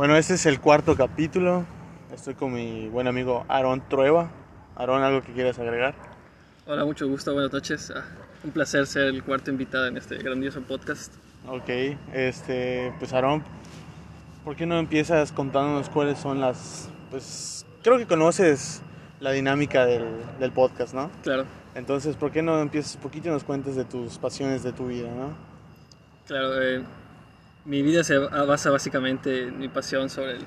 Bueno, este es el cuarto capítulo. Estoy con mi buen amigo Aaron Trueba. Aaron, ¿algo que quieras agregar? Hola, mucho gusto, buenas noches. Ah, un placer ser el cuarto invitado en este grandioso podcast. Ok, este, pues Aaron, ¿por qué no empiezas contándonos cuáles son las, pues creo que conoces la dinámica del, del podcast, ¿no? Claro, Entonces, ¿por qué no empiezas un poquito y nos cuentes de tus pasiones de tu vida, ¿no? claro. eh, mi vida se basa básicamente en mi pasión sobre el,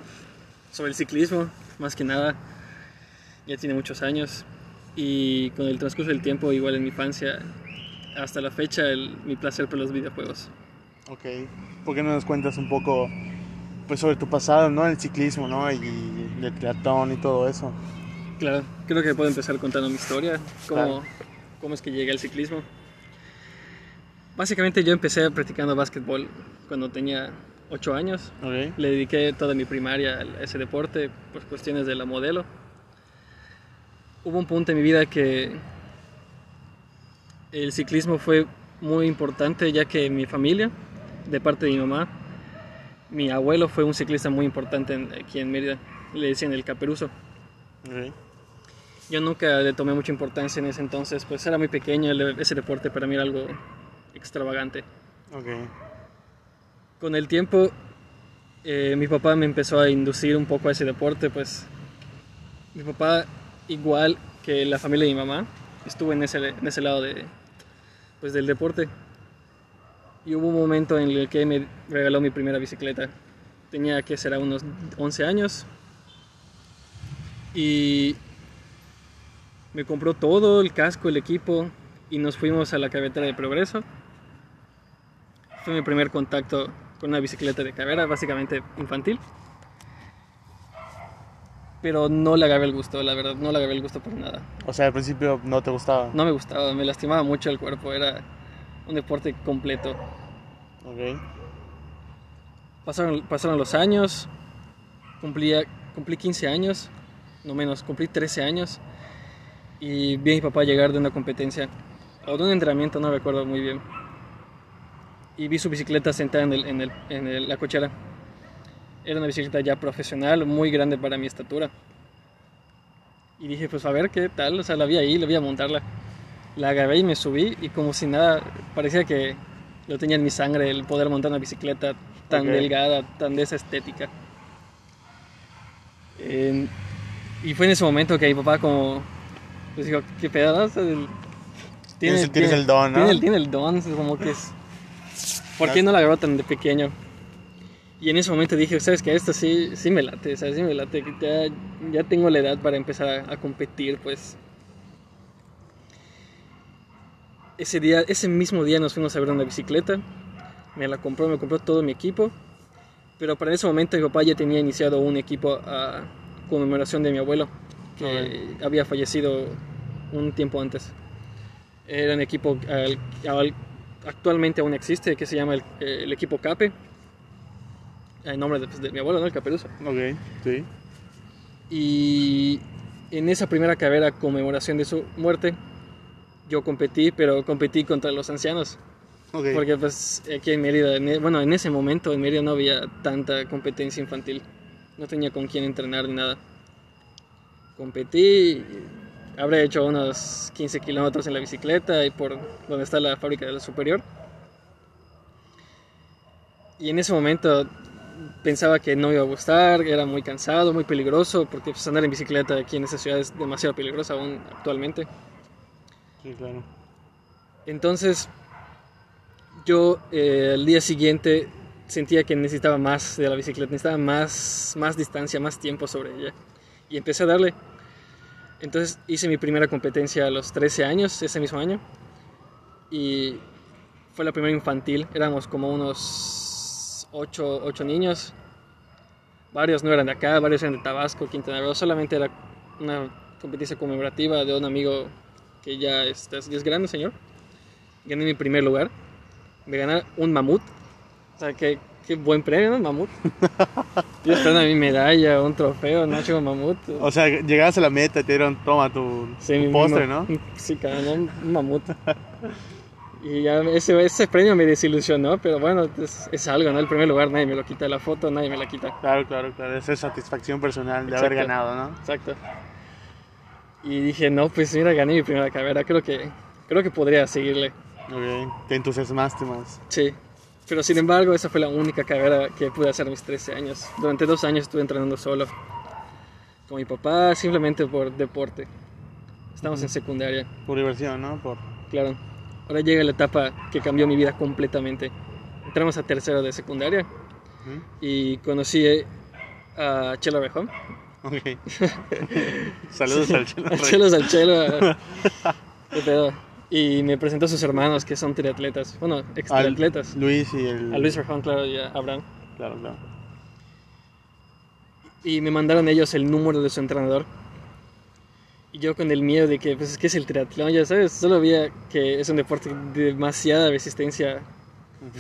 sobre el ciclismo, más que nada. Ya tiene muchos años y con el transcurso del tiempo, igual en mi infancia, hasta la fecha, el- mi placer por los videojuegos. Ok, ¿por qué no nos cuentas un poco, pues sobre tu pasado, ¿no? El ciclismo, ¿no? Y el triatlón y todo eso. Claro, creo que puedo empezar contando mi historia, cómo, Claro. cómo es que llegué al ciclismo. Básicamente yo empecé practicando básquetbol cuando tenía 8 años. Ok. Le dediqué toda mi primaria a ese deporte por cuestiones de la modelo. Hubo un punto en mi vida que el ciclismo fue muy importante ya que mi familia, de parte de mi mamá, mi abuelo fue un ciclista muy importante en- aquí en Mérida. Le decían el caperuzo. Ok. Yo nunca le tomé mucha importancia en ese entonces, pues era muy pequeño, ese deporte para mí era algo extravagante. Con el tiempo, eh, mi papá me empezó a inducir un poco a ese deporte, pues mi papá, igual que la familia de mi mamá, estuvo en ese, en ese lado de, pues, del deporte. Y hubo un momento en el que me regaló mi primera bicicleta. Tenía que ser a unos 11 años. Y me compró todo, el casco, el equipo, y nos fuimos a la carretera de Progreso. Fue mi primer contacto con una bicicleta de carrera, básicamente infantil. Pero no le agarré el gusto, la verdad, no le agarré el gusto por nada. O sea, al principio no te gustaba. No me gustaba, me lastimaba mucho el cuerpo, era un deporte completo. Ok. Pasaron, pasaron los años, cumplía, cumplí 15 años, no menos, cumplí 13 años. Y vi a mi papá llegar de una competencia, o de un entrenamiento, no recuerdo muy bien. Y vi su bicicleta sentada en, el- en el- en el- la cochera. Era una bicicleta ya profesional, muy grande para mi estatura. Y dije, pues a ver qué tal, o sea, la vi ahí, la vi a montarla. La agarré y me subí y como si nada, parecía que lo tenía en mi sangre el poder montar una bicicleta tan Ok. delgada, tan de esa estética. Y fue en ese momento que mi papá como, pues dijo, qué pedo, ¿no? O sea, el- Tienes- tienes el don, ¿no? Tiene tiene el don, es como que es... ¿Por qué no la agarró tan de pequeño? Y en ese momento dije, ¿sabes qué? Esto sí, sí me late, ¿sabes? Sí me late, que ya, ya tengo la edad para empezar a, a competir, pues. Ese día, ese mismo día nos fuimos a ver una bicicleta, me la compró, me compró todo mi equipo, pero para ese momento mi papá ya tenía iniciado un equipo a conmemoración de mi abuelo, que había fallecido un tiempo antes. Era un equipo al- al- actualmente aún existe, que se llama el, el equipo CAPE, en nombre de, pues, de mi abuelo, ¿no? El Caperuso. Ok. Sí. Y en esa primera carrera, conmemoración de su muerte, yo competí, pero competí contra los ancianos. Ok. Porque pues aquí en Mérida, en e- bueno, en ese momento en Mérida no había tanta competencia infantil. No tenía con quién entrenar ni nada. Competí, habré hecho unos 15 kilómetros en la bicicleta y por donde está la fábrica de la superior. Y en ese momento pensaba que no iba a gustar, era muy cansado, muy peligroso, porque pues, andar en bicicleta aquí en esa ciudad es demasiado peligroso aún actualmente. Sí, claro. Entonces, yo eh, al día siguiente sentía que necesitaba más de la bicicleta, necesitaba más, más distancia, más tiempo sobre ella. Y empecé a darle. Entonces hice mi primera competencia a los 13 años, ese mismo año. Y fue la primera infantil. Éramos como unos 8, niños. Varios no eran de acá, varios eran de Tabasco, Quintana Roo. Solamente era una competencia conmemorativa de un amigo que ya está, ya es grande, señor. Gané mi primer lugar. Me gané un mamut. O sea, qué, qué buen premio, ¿no? Mamut. Yo esperando mi medalla, un trofeo, ¿no? Chico mamut. O sea, llegaste a la meta y te dieron, toma tu, Sí, tu postre, ¿no? Sí, cara, ¿no? un mamut. Y ya ese, ese premio me desilusionó, pero bueno, es, es algo, ¿no? El primer lugar nadie me lo quita, la foto nadie me la quita. Claro, claro, claro. Esa es satisfacción personal de haber Exacto. ganado, ¿no? Exacto. Y dije, no, pues mira, gané mi primera carrera, creo que, creo que podría seguirle. Ok, te entusiasmaste más. Sí. Pero sin embargo, esa fue la única carrera que pude hacer mis 13 años. Durante dos años estuve entrenando solo. Con mi papá, simplemente por deporte. Estamos en secundaria, Por diversión, ¿no? Por... claro. Ahora llega la etapa que cambió mi vida completamente. Entramos a tercero de secundaria ¿Mm? y conocí a Chelo Rejón. Ok. Saludos al Chelo. Chelos al Chelo. Y me presentó a sus hermanos que son triatletas. Bueno, ex Al triatletas. Luis y el... A Luis Rejón, claro, y a Abraham. Claro, claro. Y me mandaron ellos el número de su entrenador. Y yo con el miedo de que, pues es que es el triatlón, ya sabes, solo veía que es un deporte de demasiada resistencia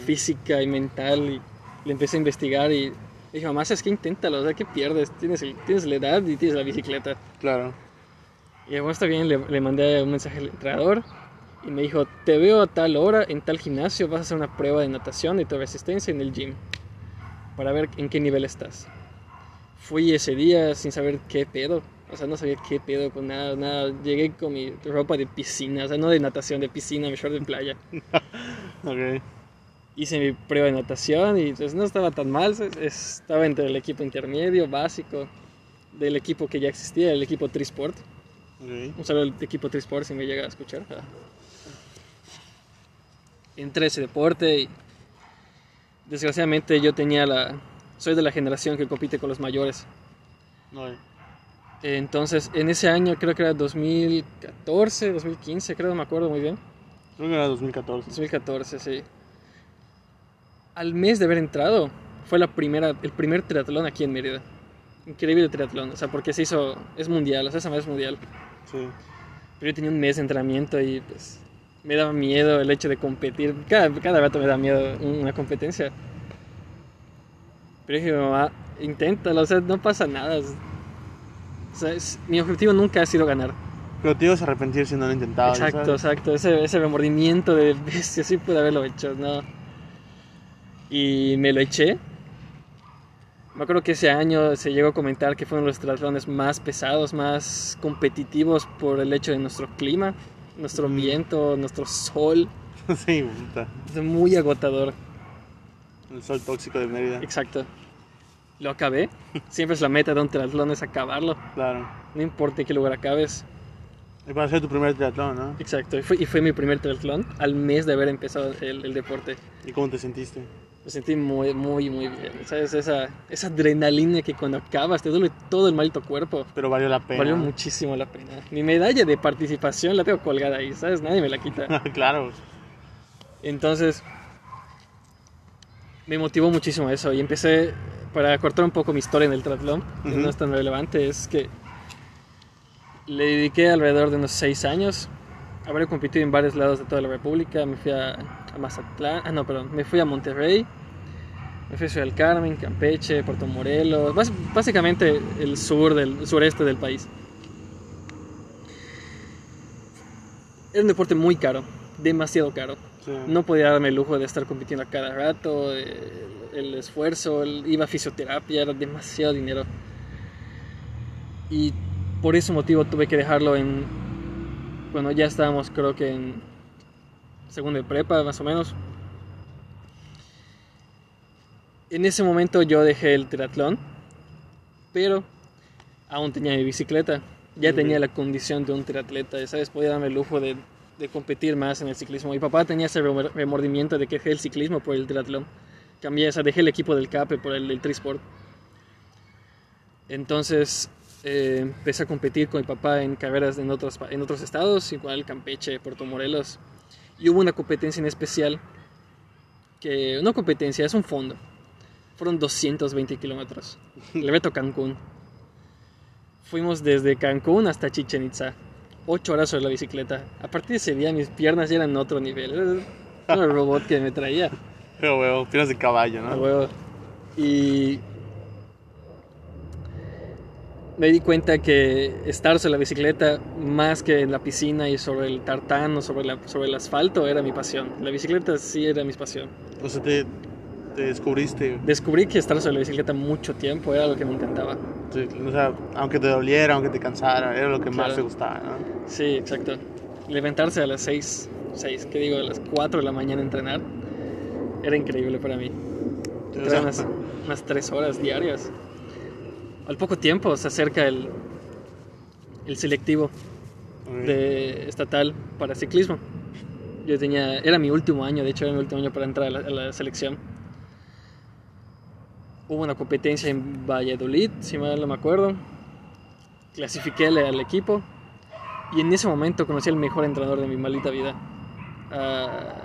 física y mental. Y le empecé a investigar y dije, mamá, es que inténtalo, o sea, ¿qué pierdes? Tienes, el- tienes la edad y tienes la bicicleta. Claro. Y bueno, está bien, le, le mandé un mensaje al entrenador y me dijo, te veo a tal hora en tal gimnasio, vas a hacer una prueba de natación y tu resistencia en el gym para ver en qué nivel estás. Fui ese día sin saber qué pedo, o sea, no sabía qué pedo con nada, nada. Llegué con mi ropa de piscina, o sea, no de natación, de piscina, mi short de playa. Ok. Hice mi prueba de natación y pues no estaba tan mal, estaba entre el equipo intermedio, básico, del equipo que ya existía, el equipo Trisport. Ok. Un saludo al equipo Trisport si me llega a escuchar. Entré a ese deporte y desgraciadamente yo tenía la... Soy de la generación que compite con los mayores. Ok. Entonces, en ese año, creo que era 2014, 2015, creo, no me acuerdo muy bien. Creo que era 2014. 2014, sí. Al mes de haber entrado, fue la primera, el primer triatlón aquí en Mérida. Increíble triatlón, o sea, porque se hizo, es mundial, o sea, esa es mundial. Sí. Pero yo tenía un mes de entrenamiento y pues me daba miedo el hecho de competir. Cada, cada rato me da miedo una competencia. Pero dije, mamá, inténtalo, o sea, no pasa nada. O sea, es- mi objetivo nunca ha sido ganar. Pero te ibas a arrepentir si no lo intentabas. exacto, ¿sabes? exacto. Ese, ese remordimiento de bestia, sí pude haberlo hecho, ¿no? Y me lo eché. Me acuerdo que ese año se llegó a comentar que fue uno de los triatlones más pesados, más competitivos por el hecho de nuestro clima, nuestro viento, nuestro sol. sí, puta. Es muy agotador. El sol tóxico de Mérida. Exacto. Lo acabé. Siempre es la meta de un triatlón, es acabarlo. Claro. No importa en qué lugar acabes. Y para hacer tu primer triatlón, ¿no? Exacto. Y fue, y fue mi primer triatlón al mes de haber empezado el, el deporte. ¿Y cómo te sentiste? Me sentí muy, muy, muy bien. ¿Sabes? Esa, esa adrenalina que cuando acabas te duele todo el maldito cuerpo. Pero valió la pena. Valió muchísimo la pena. Mi medalla de participación la tengo colgada ahí, ¿sabes? Nadie me la quita. claro. Entonces, me motivó muchísimo eso y empecé, para cortar un poco mi historia en el triatlón, que no es tan relevante, es que le dediqué alrededor de unos 6 años. Habré competido en varios lados de toda la República. Me fui a, a Mazatlán, ah, no, perdón, me fui a Monterrey, me fui a Ciudad del Carmen, Campeche, Puerto Morelos, bas- básicamente el sur del sureste del país. Era un deporte muy caro, demasiado caro. Sí. No podía darme el lujo de estar compitiendo a cada rato, el, esfuerzo, el- iba a fisioterapia, era demasiado dinero. Y por ese motivo tuve que dejarlo en... Bueno, ya estábamos creo que en segundo de prepa, más o menos. En ese momento yo dejé el triatlón, pero aún tenía mi bicicleta. Ya tenía la condición de un triatleta, ¿sabes? Podía darme el lujo de, de competir más en el ciclismo. Mi papá tenía ese remor- remordimiento de que dejé el ciclismo por el triatlón. Cambié, o sea, dejé el equipo del CAPE por el del Trisport. Entonces eh, empecé a competir con mi papá en carreras en otros, en otros estados, igual Campeche, Puerto Morelos. Y hubo una competencia en especial, que no competencia, es un fondo. Fueron 220 kilómetros. El reto Cancún. Fuimos desde Cancún hasta Chichen Itza. Ocho horas sobre la bicicleta. A partir de ese día mis piernas ya eran otro nivel. Era el robot que me traía. Pero, huevo, piernas de caballo, ¿no? huevo. Y me di cuenta que estar sobre la bicicleta más que en la piscina y sobre el tartán o sobre, la, sobre el asfalto era mi pasión. La bicicleta sí era mi pasión. O sea, te, te descubriste. Descubrí que estar sobre la bicicleta mucho tiempo era lo que me encantaba. Sí, o sea, aunque te doliera, aunque te cansara, era lo que más Claro. te gustaba, ¿no? Sí, exacto. Levantarse a las 6, 6, ¿qué digo? A las 4 de la mañana a entrenar era increíble para mí. Eran unas, unas 3 horas diarias. Al poco tiempo se acerca el, el selectivo de estatal para ciclismo. Yo tenía, era mi último año, de hecho era mi último año para entrar a la, a la selección. Hubo una competencia en Valladolid, si mal no me acuerdo. Clasifiqué al, al equipo y en ese momento conocí al mejor entrenador de mi maldita vida. A,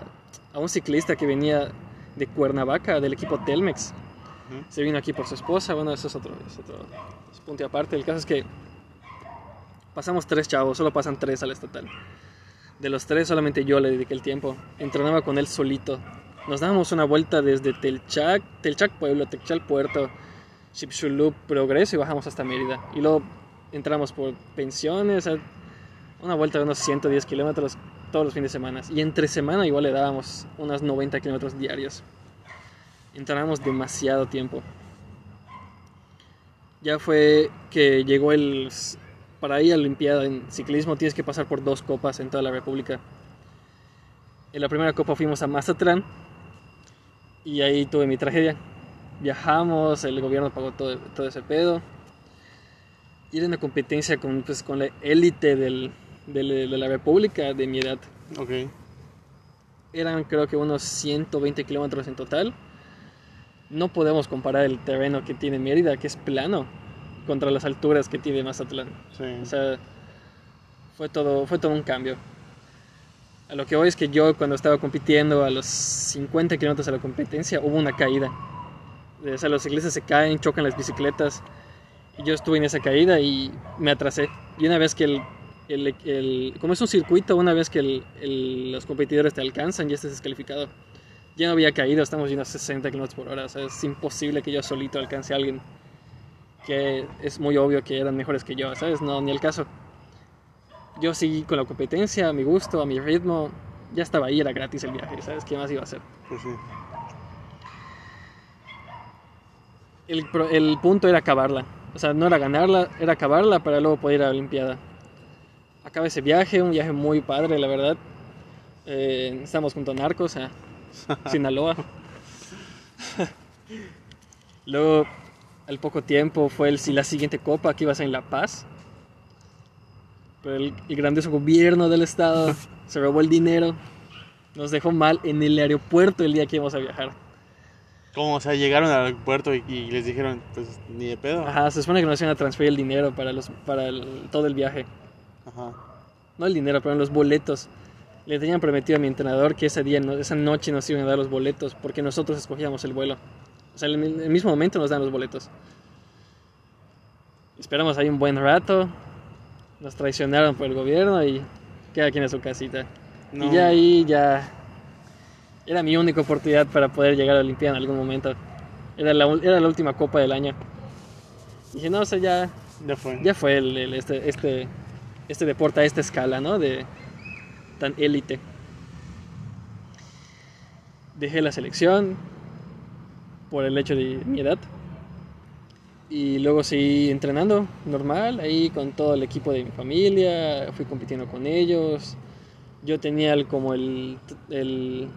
a un ciclista que venía de Cuernavaca, del equipo Telmex. Se vino aquí por su esposa, bueno, eso es otro, es otro punto aparte. El caso es que pasamos tres chavos, solo pasan tres al estatal. De los tres solamente yo le dediqué el tiempo. Entrenaba con él solito. Nos dábamos una vuelta desde Telchac, Telchac Pueblo, Telchac Puerto, Chipchulup, Progreso y bajamos hasta Mérida. Y luego entramos por pensiones, sea, una vuelta de unos 110 kilómetros todos los fines de semana. Y entre semana igual le dábamos unos 90 kilómetros diarios. Entrenábamos demasiado tiempo. Ya fue que llegó el... Para ir a la Olimpiada en ciclismo tienes que pasar por dos copas en toda la República. En la primera copa fuimos a Mazatlán y ahí tuve mi tragedia. Viajamos, el gobierno pagó todo, todo ese pedo. Y era una competencia con, pues, con la élite del- del- de la República de mi edad. Ok. Eran creo que unos 120 kilómetros en total. No podemos comparar el terreno que tiene Mérida, que es plano, contra las alturas que tiene Mazatlán. Sí. O sea, fue todo, fue todo un cambio. A lo que voy es que yo cuando estaba compitiendo a los 50 kilómetros de la competencia hubo una caída. O sea, los ciclistas se caen, chocan las bicicletas. Y yo estuve en esa caída y me atrasé. Y una vez que el... el- el- como es un circuito, una vez que el- el- los competidores te alcanzan, ya estás descalificado. Ya no había caído, estamos yendo a 60 kilómetros por hora. O sea, es imposible que yo solito alcance a alguien que es muy obvio que eran mejores que yo, ¿sabes? No, ni el caso. Yo seguí con la competencia, a mi gusto, a mi ritmo. Ya estaba ahí, era gratis el viaje, ¿sabes? ¿Qué más iba a hacer? Pues sí. El, el punto era acabarla. O sea, no era ganarla, era acabarla para luego poder ir a la Olimpiada. Acaba ese viaje, un viaje muy padre, la verdad. Eh, estamos junto a Narcos, a Sinaloa. luego, al poco tiempo, fue el, la siguiente copa que iba a ser en La Paz. Pero el, el grandioso gobierno del estado se robó el dinero. Nos dejó mal en el aeropuerto el día que íbamos a viajar. ¿Cómo? O sea, llegaron al aeropuerto y, y les dijeron, pues ni de pedo. Ajá, se supone que nos iban a transferir el dinero para, los, para el- todo el viaje. Ajá. No el dinero, pero los boletos. Le tenían prometido a mi entrenador que ese día, esa noche nos iban a dar los boletos porque nosotros escogíamos el vuelo. O sea, en el, mismo momento nos dan los boletos. Esperamos ahí un buen rato. Nos traicionaron por el gobierno y cada quien a su casita. No. Y ya ahí ya... Era mi única oportunidad para poder llegar a la Olimpiada en algún momento. Era la, era la última copa del año. Dije, no, o sea, ya, Ya fue. ya fue el, el- este, este, este deporte a esta escala, ¿no? De tan élite. Dejé la selección por el hecho de mi edad. Y luego seguí entrenando normal, ahí con todo el equipo de mi familia, fui compitiendo con ellos. Yo tenía el, como el, el,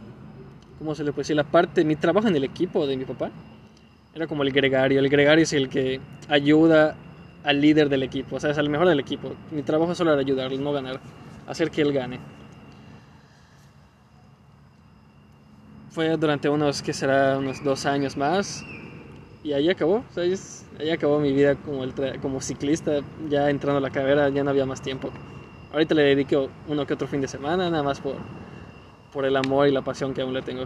¿cómo se le puede decir? La parte, mi trabajo en el equipo de mi papá era como el gregario. El gregario es el que ayuda al líder del equipo, o sea, es al mejor del equipo. Mi trabajo solo era ayudarlo, no ganar, hacer que él gane. Fue durante unos, que será, unos dos años más. Y ahí acabó, sea, ahí, acabó mi vida como, el como ciclista, ya entrando a la carrera, ya no había más tiempo. Ahorita le dedico uno que otro fin de semana, nada más por, por el amor y la pasión que aún le tengo.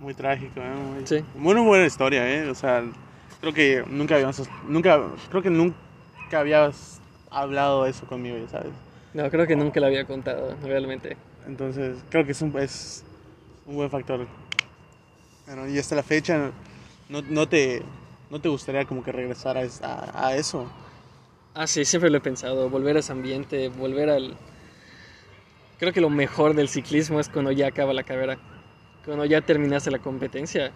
Muy trágico, ¿eh? Muy, Sí. Muy buena historia, ¿eh? O sea, creo que nunca habíamos... Nunca, creo que nunca habías hablado eso conmigo, ¿sabes? No, creo que nunca lo había contado, realmente. Entonces, creo que es un, es un buen factor. Bueno, y hasta la fecha no, no te, ¿No te gustaría como que regresar a, a- a eso? Ah, sí, siempre lo he pensado, volver a ese ambiente, volver al... Creo que lo mejor del ciclismo es cuando ya acaba la carrera, cuando ya terminaste la competencia,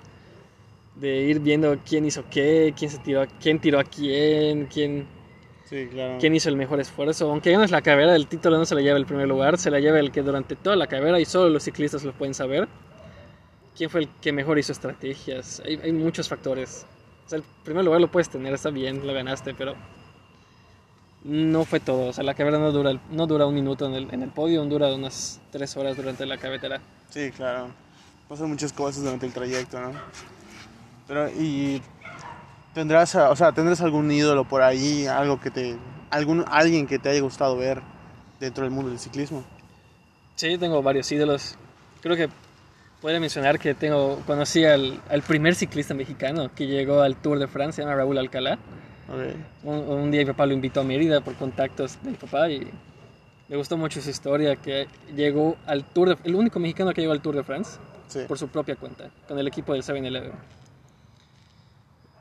de ir viendo quién hizo qué, quién se tiró, a- quién tiró a quién, quién, Sí, claro. quién hizo el mejor esfuerzo. Aunque ganes la carrera, el título no se la lleva el primer lugar, se la lleva el que durante toda la carrera y solo los ciclistas lo pueden saber. ¿Quién fue el que mejor hizo estrategias? Hay, hay muchos factores. O sea, el primer lugar lo puedes tener, está bien, lo ganaste, pero no fue todo. O sea, la carrera no dura, no dura un minuto en el, en el podio, dura unas tres horas durante la carretera. Sí, claro. Pasan muchas cosas durante el trayecto, ¿no? Pero, y tendrás, o sea, tendrás algún ídolo por ahí, algo que te, algún, alguien que te haya gustado ver dentro del mundo del ciclismo. Sí, tengo varios ídolos. Creo que podría mencionar que tengo, conocí al, al primer ciclista mexicano que llegó al Tour de Francia, se llama Raúl Alcalá. Ok. Un, un día mi papá lo invitó a Mérida por contactos de mi papá y me gustó mucho su historia, que llegó al Tour de, el único mexicano que llegó al Tour de France Sí. por su propia cuenta, con el equipo del 7-Eleven.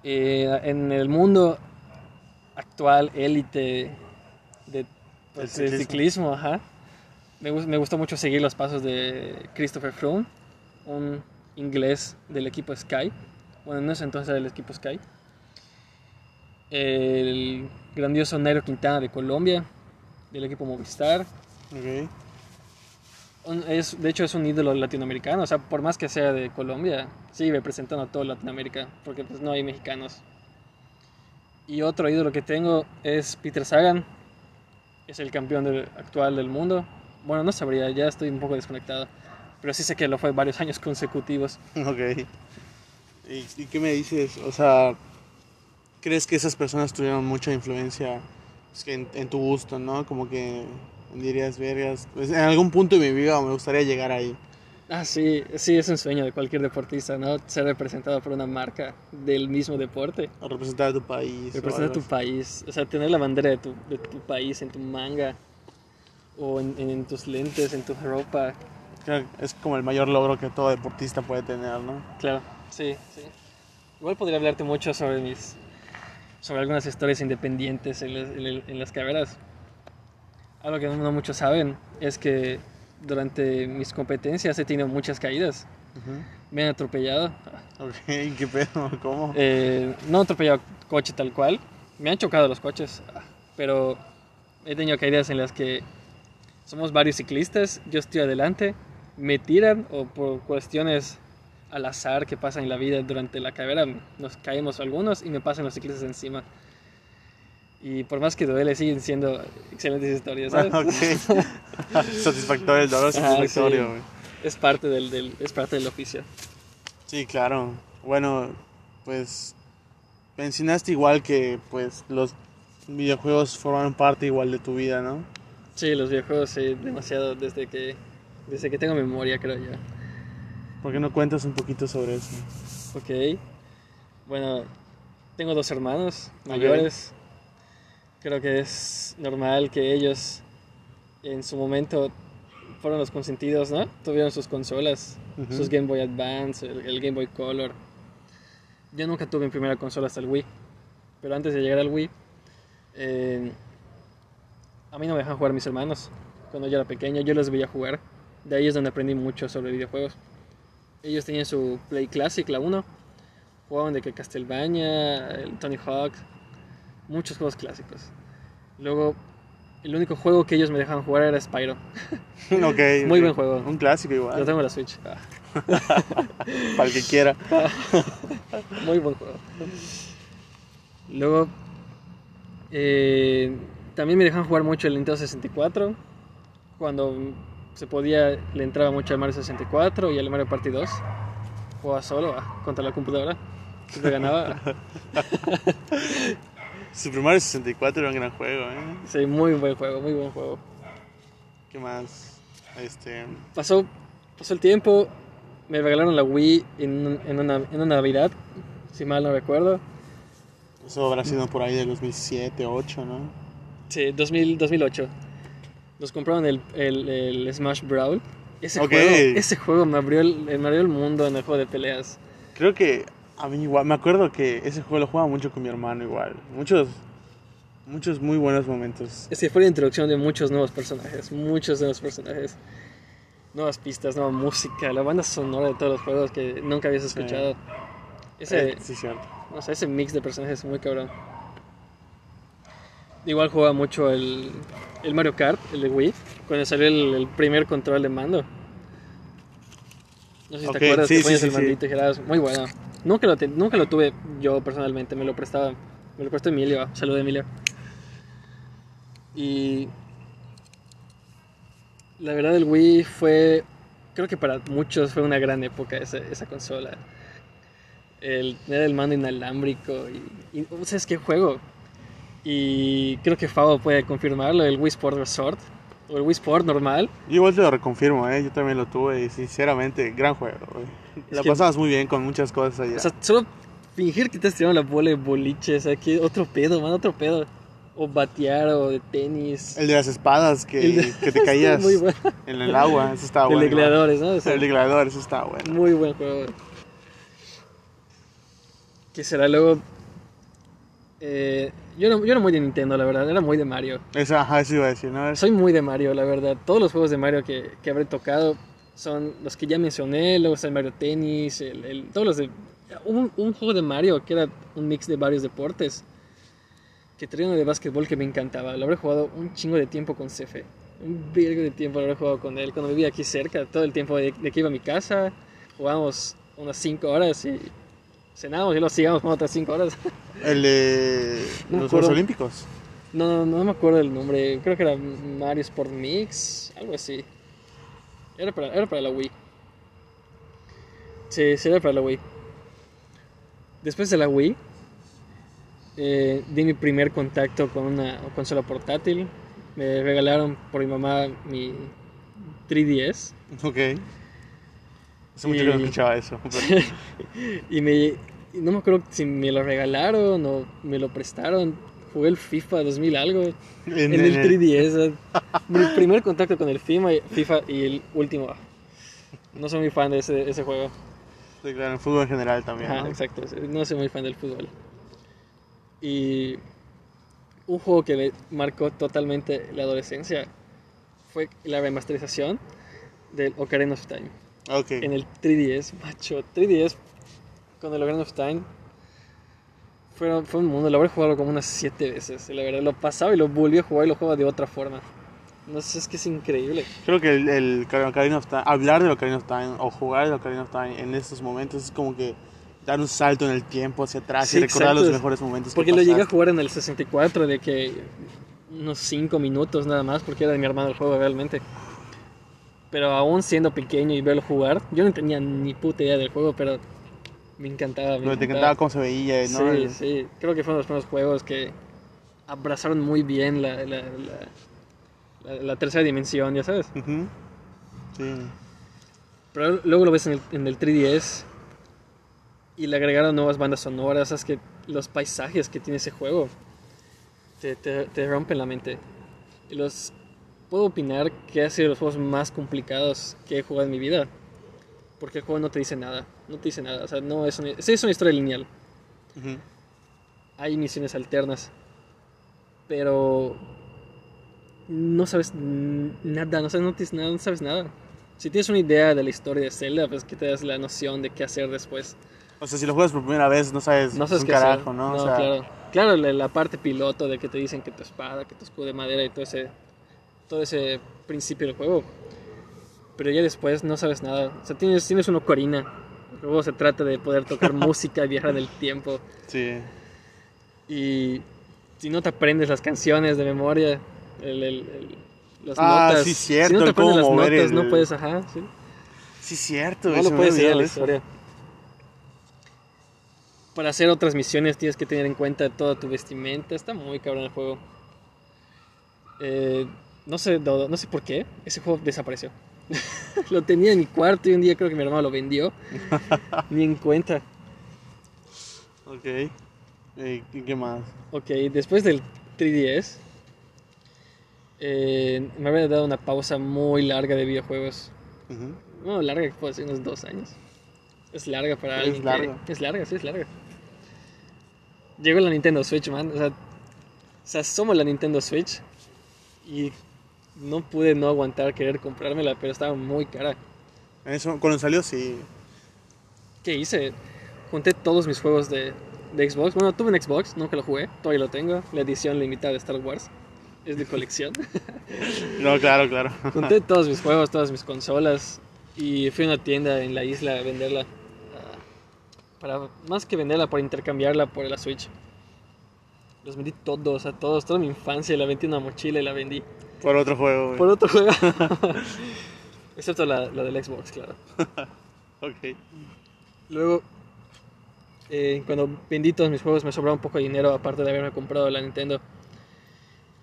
Eh, en el mundo actual, élite de, pues, ciclismo. ciclismo, ajá, me, me gustó mucho seguir los pasos de Christopher Froome, un inglés del equipo Sky, bueno, en ese entonces era del equipo Sky. El grandioso Nairo Quintana de Colombia, del equipo Movistar. Ok. Es, de hecho, es un ídolo latinoamericano. O sea, por más que sea de Colombia, sigue representando a toda Latinoamérica, porque pues no hay mexicanos. Y otro ídolo que tengo es Peter Sagan. Es el campeón del- actual del mundo. Bueno, no sabría, ya estoy un poco desconectado. Pero sí sé que lo fue varios años consecutivos. Ok. ¿Y, qué me dices? O sea, ¿crees que esas personas tuvieron mucha influencia pues, en tu gusto, no? Como que dirías, vergas, pues, en algún punto de mi vida me gustaría llegar ahí. Ah, sí, sí, es un sueño de cualquier deportista, ¿no? Ser representado por una marca del mismo deporte. A representar a tu país. o Representar algo tu país, o sea, tener la bandera de tu, de tu país en tu manga o en, en tus lentes, en tu ropa. Creo que es como el mayor logro que todo deportista puede tener, ¿no? Claro, sí, sí. Igual podría hablarte mucho sobre mis, sobre algunas historias independientes en las, en en las carreras. Algo que no, muchos saben es que durante mis competencias he tenido muchas caídas. Me han atropellado. Ok, ¿qué pedo? ¿Cómo? Eh, no he atropellado coche tal cual. Me han chocado los coches. Pero he tenido caídas en las que somos varios ciclistas. Yo estoy adelante. Me tiran o por cuestiones al azar que pasan en la vida durante la carrera nos caemos algunos y me pasan los ciclistas encima. Y por más que duele, siguen siendo excelentes historias. ¿sabes? ok. satisfactorio, el dolor Ajá, satisfactorio, sí. güey. Es parte del, del- es parte del oficio. Sí, claro. Bueno, pues mencionaste igual que pues los videojuegos forman parte igual de tu vida, ¿no? Sí, los videojuegos sí, demasiado desde que desde que tengo memoria, creo yo. ¿Por qué no cuentas un poquito sobre eso? Ok. Bueno, tengo dos hermanos mayores. Creo que es normal que ellos en su momento fueron los consentidos, ¿no? Tuvieron sus consolas, Ujú. sus Game Boy Advance, el, el Game Boy Color. Yo nunca tuve mi primera consola hasta el Wii. Pero antes de llegar al Wii, eh, a mí no me dejaban jugar mis hermanos. Cuando yo era pequeño, yo los veía jugar. De ahí es donde aprendí mucho sobre videojuegos. Ellos tenían su Play Classic, la 1. Jugaban de que Castlevania, el Tony Hawk, muchos juegos clásicos. Luego, el único juego que ellos me dejaban jugar era Spyro. ok. Muy buen juego. Un clásico igual. Yo tengo la Switch. Ah, Para el que quiera. muy buen juego. Luego, eh, también me dejaban jugar mucho el Nintendo 64. Cuando se podía, le entraba mucho al Mario 64 y al Mario Party 2. Jugaba solo ah, contra la computadora. Siempre ganaba. Super Mario 64 era un gran juego, ¿eh? Sí, muy buen juego, muy buen juego. ¿Qué más? Este... Pasó, pasó el tiempo, me regalaron la Wii en, en, una, en una Navidad, si mal no recuerdo. Eso habrá sido por ahí de 2007, 2008, ¿no? Sí, 2000, 2008. Nos compraron el, el, el Smash Brawl. Ese, Ok. juego, ese juego me abrió, el, me abrió el mundo en el juego de peleas. Creo que A mí igual, me acuerdo que ese juego lo jugaba mucho con mi hermano igual. Muchos, muchos muy buenos momentos. Es que fue la introducción de muchos nuevos personajes, muchos nuevos personajes. Nuevas pistas, nueva música, la banda sonora de todos los juegos que nunca habías escuchado. Ese, Eh, sí, cierto. o sea, ese mix de personajes es muy cabrón. Igual jugaba mucho el, el Mario Kart, el de Wii, cuando salió el, el primer control de mando. No sé si Ok, te acuerdas sí, que sí, ponías sí, el sí. mandito y. Muy bueno. Nunca lo, lo tuve yo personalmente, me lo prestaba. Me lo prestó Emilio. Salud, Emilio. Y. La verdad, el Wii fue. Creo que para muchos fue una gran época esa, consola. El tener el mando inalámbrico. Y, y ¿Sabes qué juego? Y creo que Fabo puede confirmarlo: el Wii Sport Resort. O el Wii Sport normal. Igual te lo reconfirmo, ¿eh? Yo también lo tuve y sinceramente, gran juego. Güey. Es La que- pasabas muy bien con muchas cosas allá. O sea, solo fingir que te has tirado la bola de boliche, o sea, que otro pedo, man, otro pedo. O batear o de tenis. el de las espadas que, El de- que te caías Muy bueno. en el agua, eso estaba El bueno. de igual. gladiadores, ¿no? O sea, El de gladiadores, eso estaba bueno. Muy buen juego. Que será luego. Eh, yo, no, yo era muy de Nintendo, la verdad, era muy de Mario. Eso, ajá, eso iba a decir, ¿no? Soy muy de Mario, la verdad. Todos los juegos de Mario que, que habré tocado son los que ya mencioné. Luego está el Mario Tennis, el, el- todos los de. Un, un juego de Mario que era un mix de varios deportes. Que tenía uno de básquetbol que me encantaba. Lo habré jugado un chingo de tiempo con Cefe. Un virgo de tiempo lo habré jugado con él. Cuando vivía aquí cerca, todo el tiempo de, de que iba a mi casa, jugábamos unas 5 horas y cenábamos y luego sigamos jugando otras 5 horas. El de No los. Juegos Olímpicos. No, no, no me acuerdo el nombre. Creo que era Mario Sport Mix, algo así. Era para, era para la Wii. Sí, sí, era para la Wii. Después de la Wii, eh, di mi primer contacto con una consola portátil. Me regalaron por mi mamá mi 3DS. Ok. Hace mucho que no Y- escuchaba eso. pero- Y me y no me acuerdo si me lo regalaron o me lo prestaron. Jugué el FIFA 2000 algo. En, el 3DS. Mi primer contacto con el FIFA y, FIFA y el último. ah, No soy muy fan de ese, ese juego. Sí, claro, en fútbol en general también. Ajá, ¿no? exacto. No soy muy fan del fútbol. Y un juego que me marcó totalmente la adolescencia fue la remasterización del Ocarina of Time. Ok. En el 3DS, macho. 3DS con el Ocarina of Time fue, fue un mundo. Lo habré jugado como unas 7 veces. y La verdad, lo pasaba y lo volví a jugar y lo jugaba de otra forma. No sé, es que es increíble. Creo que el, el Ocarina of Time, hablar del Ocarina of Time o jugar el Ocarina of Time en estos momentos es como que dar un salto en el tiempo hacia atrás Sí, y recordar exacto. los mejores momentos. que Porque lo llegué a jugar en el 64 de que unos 5 minutos nada más, porque era de mi hermano el juego realmente. Pero aún siendo pequeño y verlo jugar, yo no tenía ni puta idea del juego, pero me encantaba. Me Pero te encantaba cómo se veía, ¿no? Sí, El- sí. Creo que fueron los primeros juegos que abrazaron muy bien la, la, la- la- la tercera dimensión, ya sabes. Ujú. Sí. Pero luego lo ves en el, en el 3DS y le agregaron nuevas bandas sonoras. Es que los paisajes que tiene ese juego te, te, te rompen la mente. Y los puedo opinar que ha sido de los juegos más complicados que he jugado en mi vida. Porque el juego no te dice nada. No te dice nada. O sea, no es una, es una historia lineal. Ujú. hay misiones alternas, pero no sabes nada, no sabes, no nada, no sabes nada. Si tienes una idea de la historia de Zelda, pues que te das la noción de qué hacer después. O sea, si lo juegas por primera vez, no sabes, No sabes un qué carajo, hacer. ¿no? O sea, claro. Claro, la, la parte piloto de que te dicen que tu espada, que tu escudo de madera y todo ese, todo ese principio del juego. Pero ya después no sabes nada. O sea, tienes, tienes una ocarina. El juego se trata de poder tocar música viajar en el tiempo. Sí. Y si no te aprendes las canciones de memoria, el, el- el- las Ah, notas. sí, Si cierto, no te aprendes las notas, no puedes, ajá, sí. Sí, cierto. No lo puedes seguir a la historia. Para hacer otras misiones tienes que tener en cuenta toda tu vestimenta. Está muy cabrón el juego. Eh, no sé, no, no sé por qué. Ese juego desapareció. lo tenía en mi cuarto y un día creo que mi hermano lo vendió. Ni en cuenta. Ok. ¿Y qué más? Ok, después del 3DS, eh, me había dado una pausa muy larga de videojuegos. Ujú. Bueno, larga que puede ser unos dos años. es larga para Es alguien. que- larga. es larga, sí, es larga. Llegó la Nintendo Switch, man. O sea, se asoma la Nintendo Switch y no pude no aguantar querer comprármela, pero estaba muy cara. Eso, cuando salió, sí. ¿Qué hice? Junté todos mis juegos de, de Xbox. Bueno, tuve un Xbox, nunca lo jugué, todavía lo tengo. La edición limitada de Star Wars. Es de colección. No, claro, claro. Junté todos mis juegos, todas mis consolas y fui a una tienda en la isla a venderla. ah, Para, más que venderla, por intercambiarla por la Switch. Los vendí todos, a todos, toda mi infancia. La vendí en una mochila y la vendí. Por otro juego, güey. Por otro juego. Excepto la, la del Xbox, claro. Ok. Luego, eh, cuando vendí todos mis juegos, me sobraba un poco de dinero, aparte de haberme comprado la Nintendo.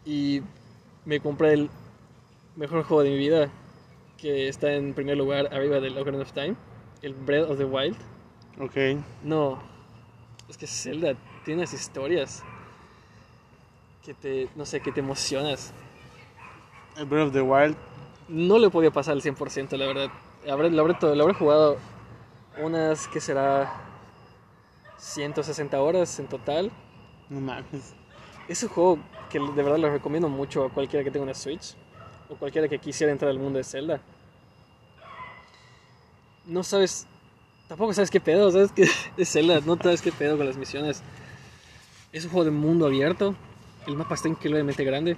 Y me compré el mejor juego de mi vida, que está en primer lugar arriba del Ocarina of Time, el Breath of the Wild. Ok. No, es que Zelda tiene unas historias que te, no sé, que te emocionas. Breath of the Wild. No le podía pasar al 100%, la verdad. Habré, lo, habré, lo habré jugado unas, que será? 160 horas en total. No mames. Es un juego que de verdad lo recomiendo mucho a cualquiera que tenga una Switch o cualquiera que quisiera entrar al mundo de Zelda. No sabes, tampoco sabes qué pedo, sabes que es Zelda, no sabes qué pedo con las misiones. Es un juego de mundo abierto, el mapa está increíblemente grande.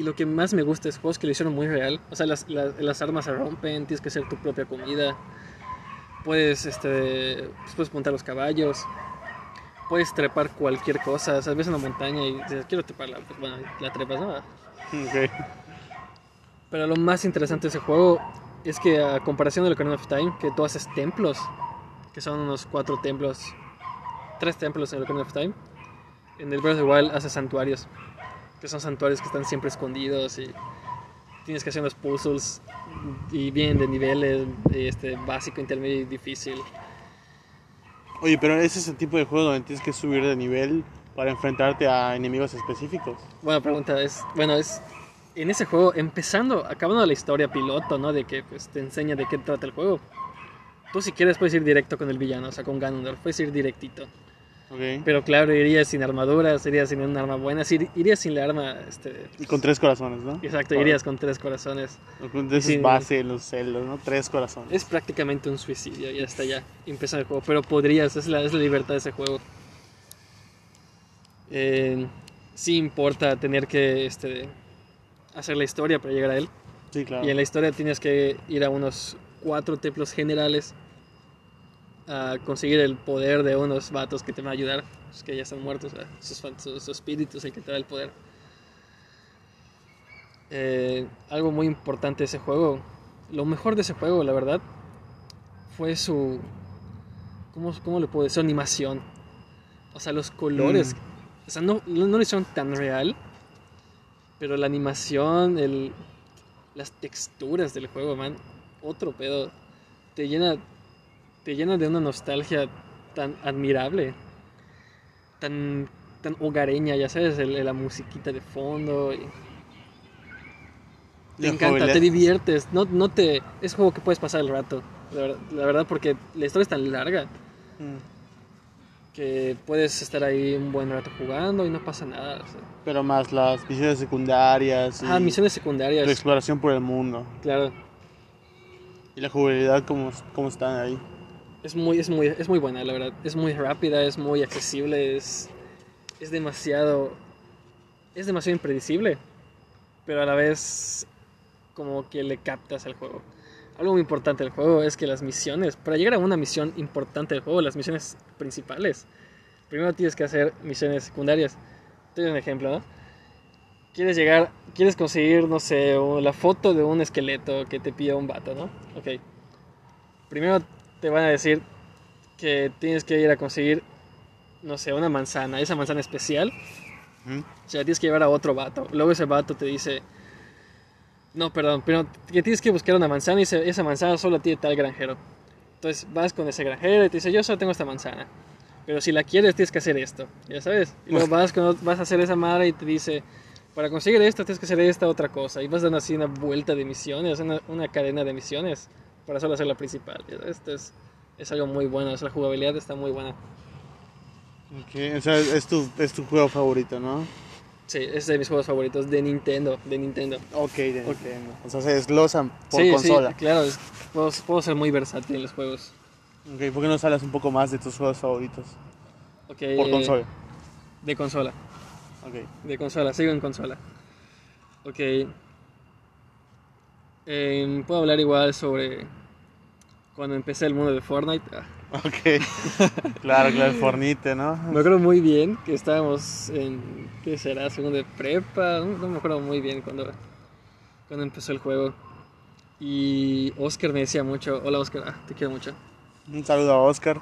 Y lo que más me gusta es juegos que lo hicieron muy real. O sea, las, las, las armas se rompen, tienes que hacer tu propia comida. Puedes, este, pues, puedes montar los caballos puedes trepar cualquier cosa. O sea, ves una montaña y dices, quiero treparla. Pues bueno, la trepas, ¿no? Ok. Pero lo más interesante de ese juego es que a comparación de Ocarina of Time, que tú haces templos, que son unos cuatro templos, tres templos en el Ocarina of Time, en el Breath of the Wild haces santuarios, que son santuarios que están siempre escondidos y tienes que hacer unos puzzles y vienen de niveles este, básico, intermedio y difícil. Oye, pero ese es el tipo de juego donde tienes que subir de nivel para enfrentarte a enemigos específicos. Buena pregunta, es, bueno, es en ese juego, empezando, acabando la historia piloto, ¿no? De que pues, te enseña de qué trata el juego. Tú si quieres puedes ir directo con el villano, o sea, con Ganondorf, puedes ir directito. Ok. Pero claro, irías sin armaduras, irías sin un arma buena, sí, irías sin la arma, este... Y con tres corazones, ¿no? Exacto, irías con tres corazones. Sí. es base de los celos, ¿no? Tres corazones. Es prácticamente un suicidio, ya está ya, empezó el juego. Pero podrías, es la, es la libertad de ese juego. Eh, sí importa tener que este, hacer la historia para llegar a él. Sí, claro. Y en la historia tienes que ir a unos cuatro templos generales a conseguir el poder de unos vatos que te van a ayudar, que ya están muertos, sus, sus- sus espíritus el que te da el poder. Eh, algo muy importante de ese juego, lo mejor de ese juego, la verdad, fue su... ¿Cómo, cómo le puedo decir? Su animación. O sea, los colores. O sea, no, no, no lo hicieron tan real, pero la animación, el, las texturas del juego, man, otro pedo. Te llena, te llena de una nostalgia tan admirable, tan, tan hogareña, ya sabes, el- la musiquita de fondo. y- te La encanta, te diviertes, no, no te, es juego que puedes pasar el rato, la verdad, la verdad, porque la historia es tan larga Mm. que puedes estar ahí un buen rato jugando y no pasa nada. o sea. Pero más las misiones secundarias y Ah, misiones la secundarias, exploración por el mundo. claro. Y la jugabilidad, cómo, cómo están ahí. Es muy, es, muy, es muy buena, la verdad. Es muy rápida, es muy accesible, es, es demasiado... Es demasiado impredecible, pero a la vez como que le captas al juego. Algo muy importante del juego es que las misiones, para llegar a una misión importante del juego, las misiones principales, primero tienes que hacer misiones secundarias. Te doy un ejemplo, ¿no? Quieres llegar, quieres conseguir, no sé, la foto de un esqueleto que te pide un vato, ¿no? Ok. Primero te van a decir que tienes que ir a conseguir, no sé, una manzana, esa manzana especial. Ujú. O sea, tienes que llevar a otro vato. Luego ese vato te dice, no, perdón, pero que tienes que buscar una manzana y esa manzana solo tiene tal granjero. Entonces vas con ese granjero y te dice, yo solo tengo esta manzana. Pero si la quieres tienes que hacer esto, ya sabes. Y luego vas, con, vas a hacer esa madre y te dice, para conseguir esto tienes que hacer esta otra cosa. Y vas dando así una vuelta de misiones, una, una cadena de misiones para solo hacer la principal. Esto es, es algo muy bueno, es la jugabilidad está muy buena. Ok, o sea, es tu, es tu juego favorito, ¿no? Sí, es de mis juegos favoritos de Nintendo, de Nintendo. Ok, de Nintendo. O sea, se desglosan por Sí, consola. sí, claro, es- puedo, puedo ser muy versátil en los juegos. Ok, ¿por qué no hablas un poco más de tus juegos favoritos? Ok, Por eh, consola. De consola, Ok. de consola, sigo en consola. Ok. Em, puedo hablar igual sobre cuando empecé el mundo de Fortnite. Ah, Ok. claro, claro, el Fornite, ¿no? Me acuerdo muy bien que estábamos en, ¿qué será? Segundo de prepa, no, no me acuerdo muy bien cuando, cuando empezó el juego. Y Oscar me decía mucho, hola Oscar, ah, te quiero mucho. Un saludo a Oscar.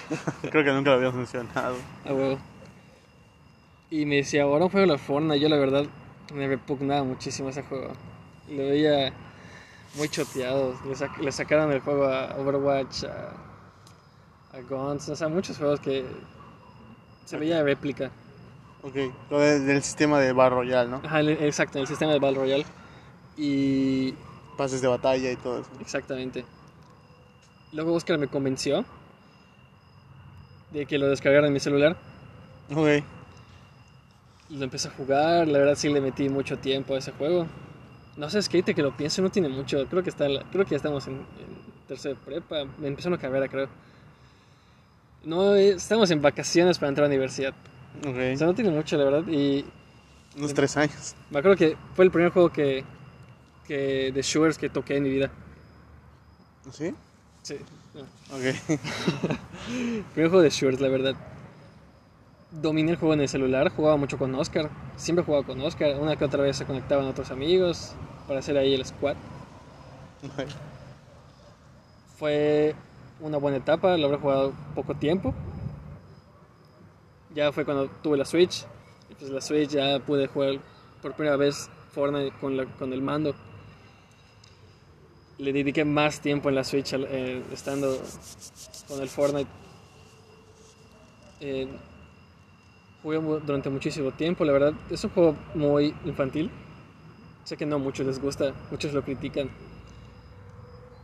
Creo que nunca lo habíamos mencionado. A huevo. Y me decía, ahora un juego de la Fortnite, yo la verdad me repugnaba muchísimo ese juego. Lo veía muy choteado, le, sac- le sacaron el juego a Overwatch, a, a Guns, o sea, muchos juegos que se veía de réplica. Ok, lo de- del sistema de Bar Royale, ¿no? Ajá, el- exacto, el sistema de Battle Royale. Y Pases de batalla y todo eso. exactamente. Luego Oscar me convenció de que lo descargara en mi celular. Ok. Lo empecé a jugar, la verdad sí le metí mucho tiempo a ese juego. No sé, Skate, que lo pienso, no tiene mucho. Creo que está en la- creo que ya estamos en, en tercera prepa. Me empezó una carrera, creo. No, eh, estamos en vacaciones para entrar a la universidad. O Ok. sea, no tiene mucho, la verdad. Y Unos tres años. me acuerdo que fue el primer juego que, que de shooters que toqué en mi vida. ¿Sí? Sí. no. Ok. Primer juego de shooters, la verdad. Dominé el juego en el celular, jugaba mucho con Oscar. Siempre jugaba con Oscar. Una que otra vez se conectaban otros amigos para hacer ahí el squad. Fue una buena etapa, lo habré jugado poco tiempo. Ya fue cuando tuve la Switch. Y pues la Switch ya pude jugar por primera vez Fortnite con, la- con el mando. Le dediqué más tiempo en la Switch eh, estando con el Fortnite. Eh, jugué durante muchísimo tiempo, la verdad. Es un juego muy infantil. Sé que no a muchos les gusta, muchos lo critican.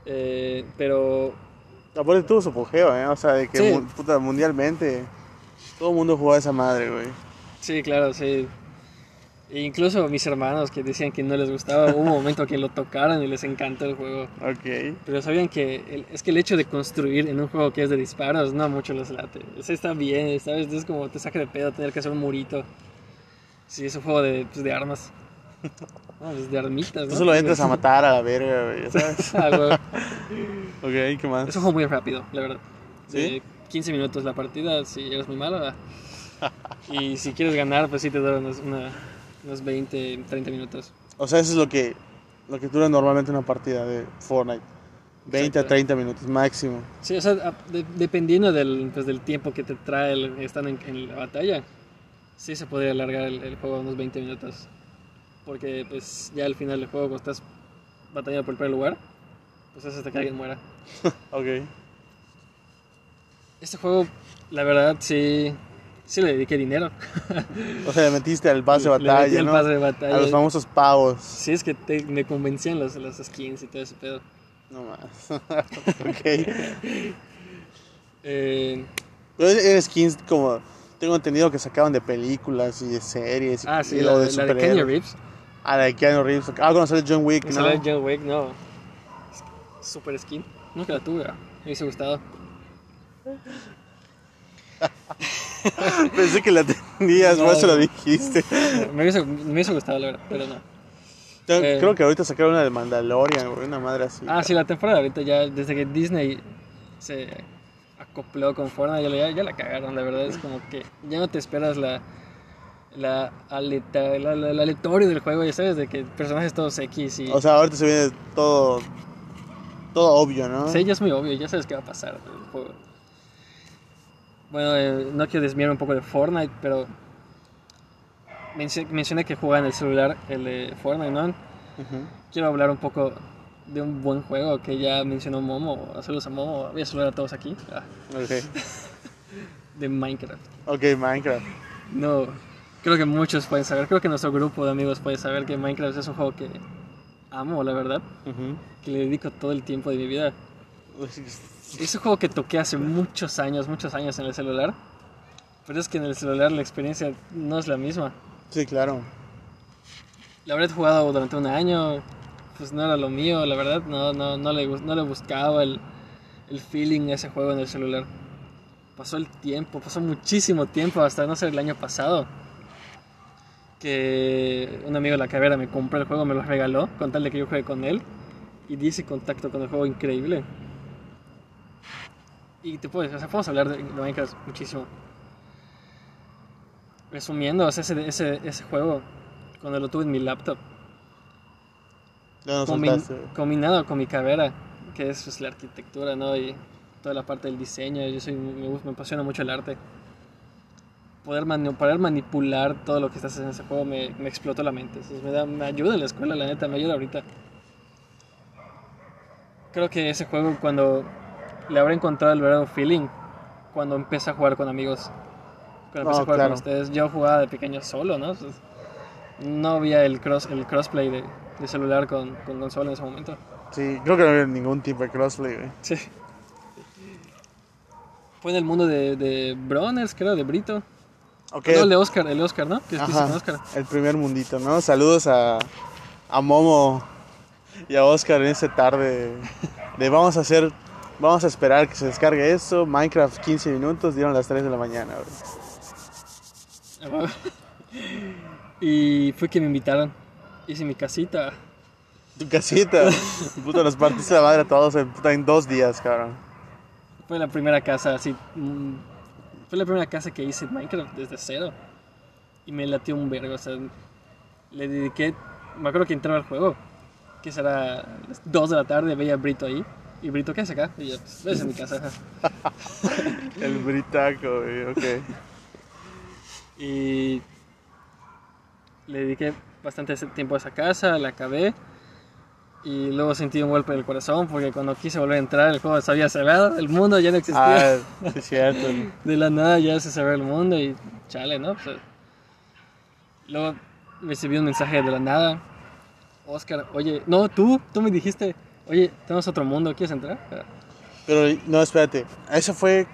Eh, pero Aparte tuvo su apogeo, ¿eh? O sea, de que Sí. mu- puta, mundialmente todo el mundo jugaba esa madre, güey. sí, claro, sí. E incluso mis hermanos que decían que no les gustaba, hubo un momento que lo tocaron y les encantó el juego. Ok. Pero sabían que el- es que el hecho de construir en un juego que es de disparos no a mucho les late. O sea, está bien, ¿sabes? Es como te saca de pedo tener que hacer un murito. Sí, es un juego de, pues, de armas. No, pues de armitas, ¿no? Tú solo entras a matar a la verga, güey, ¿sabes? Ah, huevo. ok, ¿qué más? Es un juego muy rápido, la verdad. ¿Sí? De 15 minutos la partida, si eres muy malo. Y si quieres ganar, pues sí te unos, una- unos 20, 30 minutos. O sea, eso es lo que, lo que dura normalmente una partida de Fortnite. 20 a Exacto. 30 minutos máximo. Sí, o sea, de- dependiendo del, pues, del tiempo que te trae el, estar en, en la batalla, sí se podría alargar el, el juego a unos 20 minutos. Porque pues ya al final del juego, cuando estás batallando por el primer lugar, pues es hasta que alguien muera. Ok. Este juego, la verdad, sí, sí le dediqué dinero. O sea, le metiste al pase de Le- le metí batalla, ¿no? pase de batalla. A los famosos pavos. Sí, es que te- me convencían los, los skins y todo ese pedo. No más. ok. Eh, Pero eres skins como... Tengo entendido que sacaban de películas y de series. y- ah, sí, y la, o de, la de superhéroes. Reeves. Ah, la de Keanu Reeves. Ah, cuando sale John Wick, ¿no? sale John Wick, no. Super skin. Nunca la tuve, me hubiese gustado. Pensé que la tenías, No. por eso lo dijiste. Me hubiese, me hubiese gustado, la verdad, pero no. Eh. Creo que ahorita sacaron una de Mandalorian, güey, una madre así. Ah, sí, la temporada ahorita ya, desde que Disney se acopló con Fortnite, ya, la- ya la cagaron, la verdad. Es como que ya no te esperas la, la, aleta, la, la- aleatorio del juego, ya sabes, de que personajes todos X y... O sea, ahorita se viene todo... Todo obvio, ¿no? Sí, ya es muy obvio, ya sabes qué va a pasar el juego. Bueno, eh, no quiero desviarme un poco de Fortnite, pero menci- mencioné que jugaba en el celular el de Fortnite, ¿no? Ujú. Quiero hablar un poco de un buen juego que ya mencionó Momo. Saludos a Momo, voy a saludar a todos aquí. Ah, Ok. de Minecraft. Ok, Minecraft. No, creo que muchos pueden saber, creo que nuestro grupo de amigos puede saber que Minecraft es un juego que amo, la verdad, Ujú. que le dedico todo el tiempo de mi vida. Es un juego que toqué hace muchos años, muchos años en el celular. Pero es que en el celular la experiencia no es la misma. Sí, claro. La habré jugado durante un año, pues no era lo mío, la verdad, no, no, no, le, no le buscaba el, el feeling a ese juego en el celular. Pasó el tiempo, pasó muchísimo tiempo, hasta no sé, el año pasado. Que un amigo de la carrera me compró el juego, me lo regaló, con tal de que yo juegue con él. Y di ese contacto con el juego increíble. Y te puedes, o sea, podemos hablar de, de Minecraft muchísimo. Resumiendo, o sea, ese, ese, ese juego, cuando lo tuve en mi laptop, Ya nos combi- soltaste. combinado con mi carrera, que es pues, la arquitectura, ¿no? Y toda la parte del diseño, yo soy, me, me apasiona mucho el arte. Poder, mani- poder manipular todo lo que estás en ese juego me, me explotó la mente. Entonces, me, da, me ayuda en la escuela, la neta, me ayuda ahorita. Creo que ese juego, cuando le habré encontrado el verdadero feeling, cuando empecé a jugar con amigos. Cuando empecé Oh, a jugar claro. con ustedes, yo jugaba de pequeño solo, ¿no? Entonces, no había el, cross, el crossplay de, de celular con, con consola en ese momento. Sí, creo que no había ningún tipo de crossplay, güey. Sí. Fue en el mundo de, de Broners, creo, de Brito. Ok. No, el de Oscar, el de Oscar, ¿no? Que Ajá, Oscar. el primer mundito, ¿no? Saludos a, a Momo y a Oscar en esta tarde de vamos a hacer, vamos a esperar que se descargue esto, Minecraft 15 minutos, dieron las 3 de la mañana, güey. Y fue que me invitaron. Hice mi casita. Tu casita, puta, nos partiste la madre a todos en, puta, en dos días, cabrón. Fue la primera casa así. mm, Fue la primera casa que hice en Minecraft desde cero. Y me latió un vergo. O sea, le dediqué. Me acuerdo que entraba al juego. Que será las 2 de la tarde. Veía a Brito ahí. Y Brito, ¿qué hace acá? Y yo, pues, ves en mi casa. ajá". El britaco, güey, ok. Y le dediqué bastante tiempo a esa casa, la acabé. Y luego sentí un golpe en el corazón porque cuando quise volver a entrar el juego se había cerrado, el mundo ya no existía. Ah, es cierto. De la nada ya se cerró el mundo y chale, ¿no? Pues, luego recibí un mensaje de la nada. Oscar, oye, no, tú, tú me dijiste, oye, tenemos otro mundo, ¿quieres entrar? Pero no, espérate, eso fue...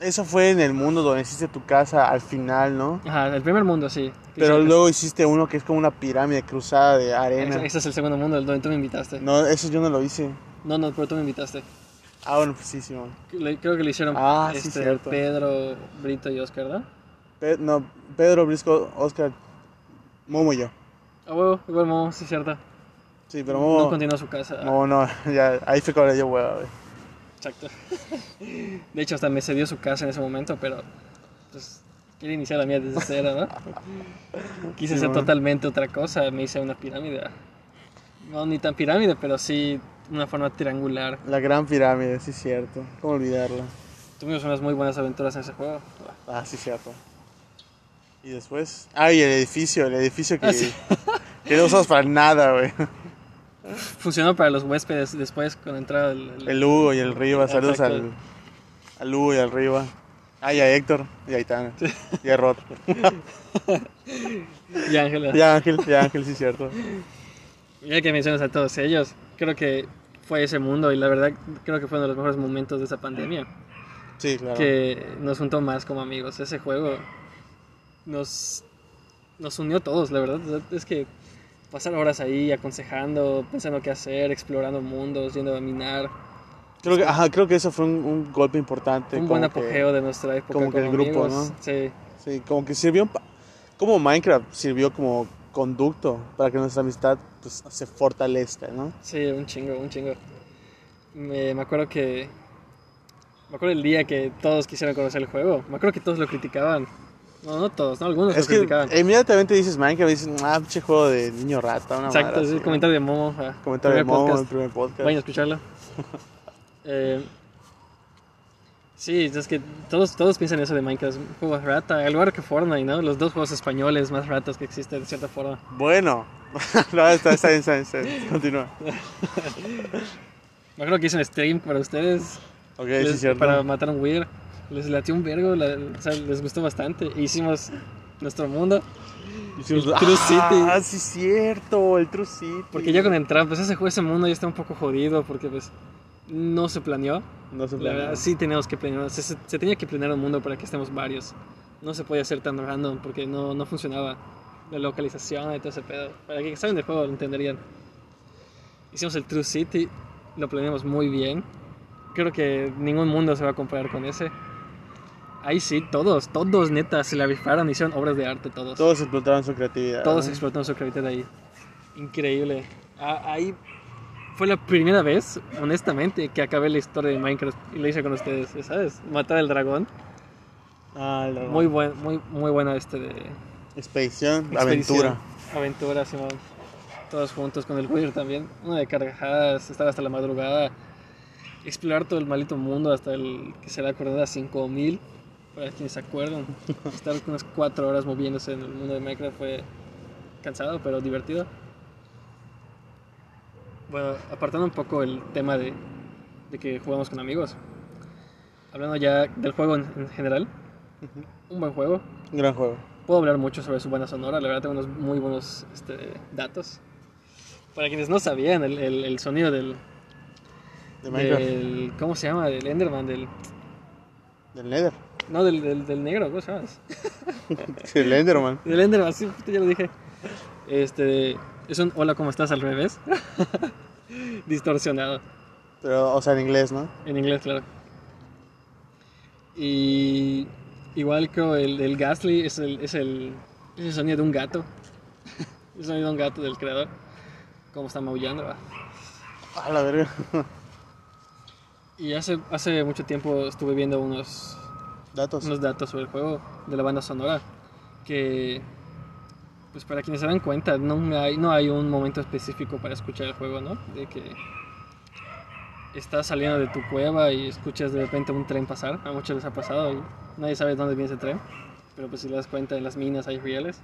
Eso fue en el mundo donde hiciste tu casa al final, ¿no? Ajá, el primer mundo, sí. Pero Sí, luego hiciste uno que es como una pirámide cruzada de arena. Ese, es el segundo mundo, el donde tú me invitaste. No, eso yo no lo hice. No, no, pero tú me invitaste. Ah, bueno, pues sí, Simón. Le- creo que le hicieron Ah, sí, este, cierto. Pedro, Brito y Oscar, ¿no? Pe- no, Pedro, Brisco, Oscar, Momo y yo. Ah, huevo, igual Momo, sí cierto. Sí, pero No Momo... continuó su casa. No, no, ya, ahí fue cuando yo hueva, güey. Exacto. De hecho, hasta me cedió su casa en ese momento, pero pues quiere iniciar la mía desde cero, ¿no? Quise Sí, hacer bueno. totalmente otra cosa, me hice una pirámide. No, ni tan pirámide, pero sí una forma triangular. La gran pirámide, sí, cierto. ¿Cómo olvidarla? Tuvimos unas muy buenas aventuras en ese juego. Ah, sí, cierto. Y después... Ah, y el edificio, el edificio que... Ah, sí. que no usamos para nada, güey. Funcionó para los huéspedes después con entrada el, el- El Hugo y el Riva, saludos al, al Hugo y al Riva. Ah, y a Héctor, y a Aitana, y a Rod. y Ángela. Y a Ángel, y a Ángel, sí, cierto. Ya que mencionas a todos ellos, creo que fue ese mundo y la verdad creo que fue uno de los mejores momentos de esa pandemia. Sí, claro. que nos juntó más como amigos. Ese juego nos, nos unió a todos, la verdad. Es que pasar horas ahí aconsejando, pensando qué hacer, explorando mundos, yendo a minar. Creo que, ajá, creo que eso fue un, un golpe importante. Un como buen que- apogeo de nuestra época. como que el grupo, amigos. ¿no? Sí, Sí, como que sirvió, como Minecraft sirvió como conducto para que nuestra amistad pues, se fortalezca, ¿no? sí, un chingo, un chingo. Me, me acuerdo que. Me acuerdo el día que todos quisieron conocer el juego. Me acuerdo que todos lo criticaban. No, no todos, ¿no? Algunos Es lo que criticaban. inmediatamente dices Minecraft y dices, ah, pinche juego de niño rata, una Exacto, sí, así, comentario de Momo. ah. Comentario de Momo, podcast. el primer podcast. Vayan a escucharlo. Eh, sí, es que todos, todos piensan eso de Minecraft. Un juego rata, al igual que Fortnite, ¿no? Los dos juegos españoles más ratas que existen de cierta forma. Bueno, no, está, está bien, está bien, está bien. Continúa. Me acuerdo que hice un stream para ustedes. Ok, sí, cierto. para matar a un weird. Les latió un vergo, la- o sea, les gustó bastante. Hicimos nuestro mundo. Hicimos- El True City. Ah, sí, cierto, el True City. Porque ya con el Trump, pues ese, jue- ese mundo ya está un poco jodido porque pues no se planeó. No se La planeó. verdad, sí teníamos que planear, se, se- se tenía que planear un mundo para que estemos varios. No se podía hacer tan random porque no, no funcionaba la localización y todo ese pedo. Para que saben del juego lo entenderían. Hicimos el True City, lo planeamos muy bien. Creo que ningún mundo se va a comparar con ese. Ahí sí, todos, todos neta se la rifaron, hicieron obras de arte todos. Todos explotaron su creatividad. Todos explotaron su creatividad ahí. Increíble. Ah, ahí fue la primera vez, honestamente, que acabé la historia de Minecraft y lo hice con ustedes, ¿sabes? Matar al dragón. Ah, la- Muy buen, muy, muy buena este de Expedición, expedición. aventura. Aventura, Simón. Todos juntos con el Wither también. Una de carcajadas, estar hasta la madrugada. Explorar todo el maldito mundo hasta el que será coordenada 5000. Para quienes se acuerdan. Estar unas 4 horas moviéndose en el mundo de Minecraft fue cansado, pero divertido. Bueno, apartando un poco el tema de, de que jugamos con amigos. Hablando ya del juego en, en general. Un buen juego. Un gran juego. Puedo hablar mucho sobre su buena sonora, la verdad tengo unos muy buenos este, datos. Para quienes no sabían, el, el- el sonido del, De Minecraft. del... ¿Cómo se llama? Del Enderman, del... Del Nether. No, del, del, del negro, ¿cómo se llama? El Enderman. Del Enderman, sí, ya lo dije. Este... Es un hola, ¿cómo estás? al revés. Distorsionado. Pero, o sea, en inglés, ¿no? En inglés, claro. Y igual creo el, el Ghastly es el, es el, es el sonido de un gato. el sonido de un gato del creador. Como está maullando. va. A la verga. Y hace, hace mucho tiempo estuve viendo unos, Datos. unos datos sobre el juego de la banda sonora. Que, pues para quienes se dan cuenta, no hay, no hay un momento específico para escuchar el juego, ¿no? De que estás saliendo de tu cueva y escuchas de repente un tren pasar. A muchos les ha pasado y nadie sabe dónde viene ese tren. Pero pues si te das cuenta, en las minas hay rieles.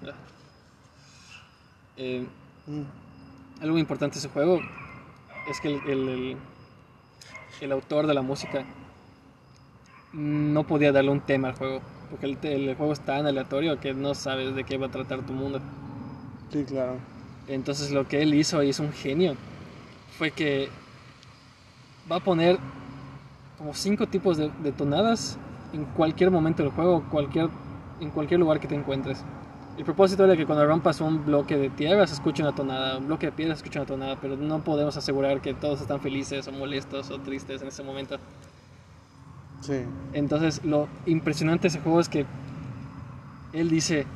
Eh, Mm. algo importante de ese juego es que el, el- el- el autor de la música no podía darle un tema al juego. Porque el, el juego es tan aleatorio que no sabes de qué va a tratar tu mundo. Sí, claro. Entonces lo que él hizo, y es un genio, fue que va a poner como cinco tipos de, de tonadas en cualquier momento del juego, cualquier, en cualquier lugar que te encuentres. El propósito era que cuando rompas un bloque de tierra se escuche una tonada, un bloque de piedra se escuche una tonada, pero no podemos asegurar que todos están felices o molestos o tristes en ese momento. Sí. Entonces, lo impresionante de ese juego es que él dice: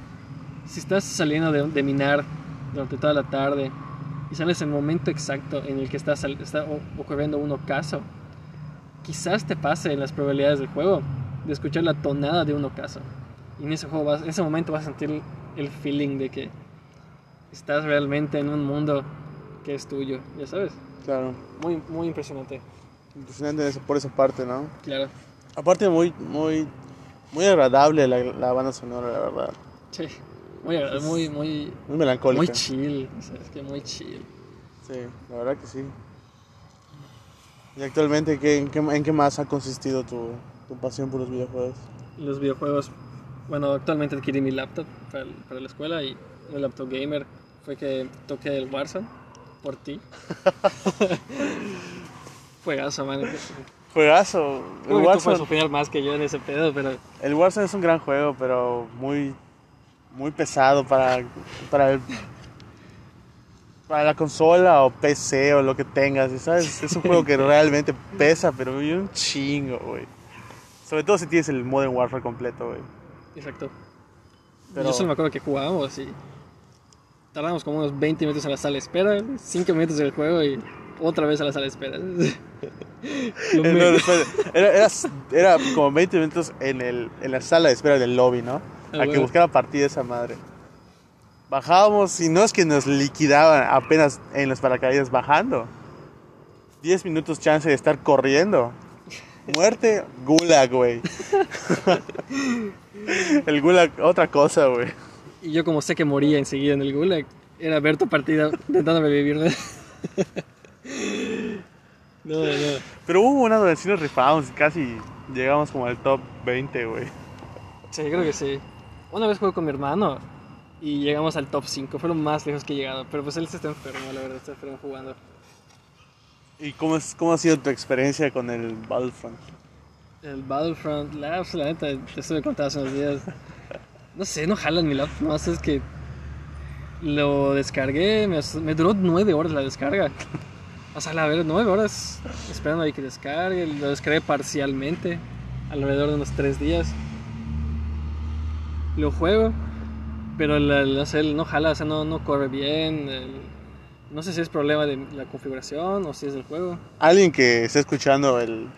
si estás saliendo de, de minar durante toda la tarde y sales en el momento exacto en el que está, está ocurriendo un ocaso, quizás te pase en las probabilidades del juego de escuchar la tonada de un ocaso. Y en ese, juego vas- en ese momento vas a sentir el feeling de que estás realmente en un mundo que es tuyo, ya sabes. Claro. Muy, muy impresionante, Impresionante por esa parte, ¿no? claro. Aparte, muy, muy, muy agradable la, la banda sonora, la verdad. Sí, muy, agra- muy, muy, Muy melancólica. Muy chill, o sea, es que muy chill. Sí, la verdad que sí. ¿Y actualmente ¿qué, en, qué, en qué más ha consistido tu, tu pasión por los videojuegos? Los videojuegos, bueno, actualmente adquirí mi laptop para, el- para la escuela y el laptop gamer fue que toqué el Warzone por ti. Juegazo, man. Juegazo. El tú puedes Warzone, más que yo en ese pedo, pero el Warzone es un gran juego, pero muy, muy pesado para, para, el- para la consola o PC o lo que tengas. ¿sabes? Es un juego que realmente pesa, pero un chingo, güey. Sobre todo si tienes el Modern Warfare completo, güey. exacto. Pero- Yo solo me acuerdo que jugábamos y tardamos como unos 20 minutos en la sala de espera, 5 minutos del juego y otra vez a la sala de espera. Me- no, Era, era, era como 20 minutos en, el, en la sala de espera del lobby, ¿no? Ah, A que buscara partida esa madre. Bajábamos y no es que nos liquidaban apenas en los paracaídas bajando. 10 minutos chance de estar corriendo. Muerte, gulag, güey. el gulag, otra cosa, güey. Y yo como sé que moría enseguida en el gulag, era ver tu partida intentando revivirla. no, no. Pero hubo una donde sí nos rifamos y casi llegamos como al top 20, güey. Sí, creo que sí. una vez jugué con mi hermano y llegamos al top 5. Fue lo más lejos que he llegado. Pero pues él se está enfermo, la verdad, está enfermo jugando. ¿Y cómo, es, cómo ha sido tu experiencia con el Battlefront? El Battlefront, la, pues, la neta, te estuve contando hace unos días. No sé, no jalan mi laptop, no, es que lo descargué, me, me duró nueve horas la descarga. O sea, la verdad, nueve horas esperando ahí que descargue. Lo descargué parcialmente, alrededor de unos tres días. Lo juego, pero la- o sea, no jala, o sea, no, no corre bien. el- no sé si es problema de la configuración o si es del juego. Alguien que esté escuchando el,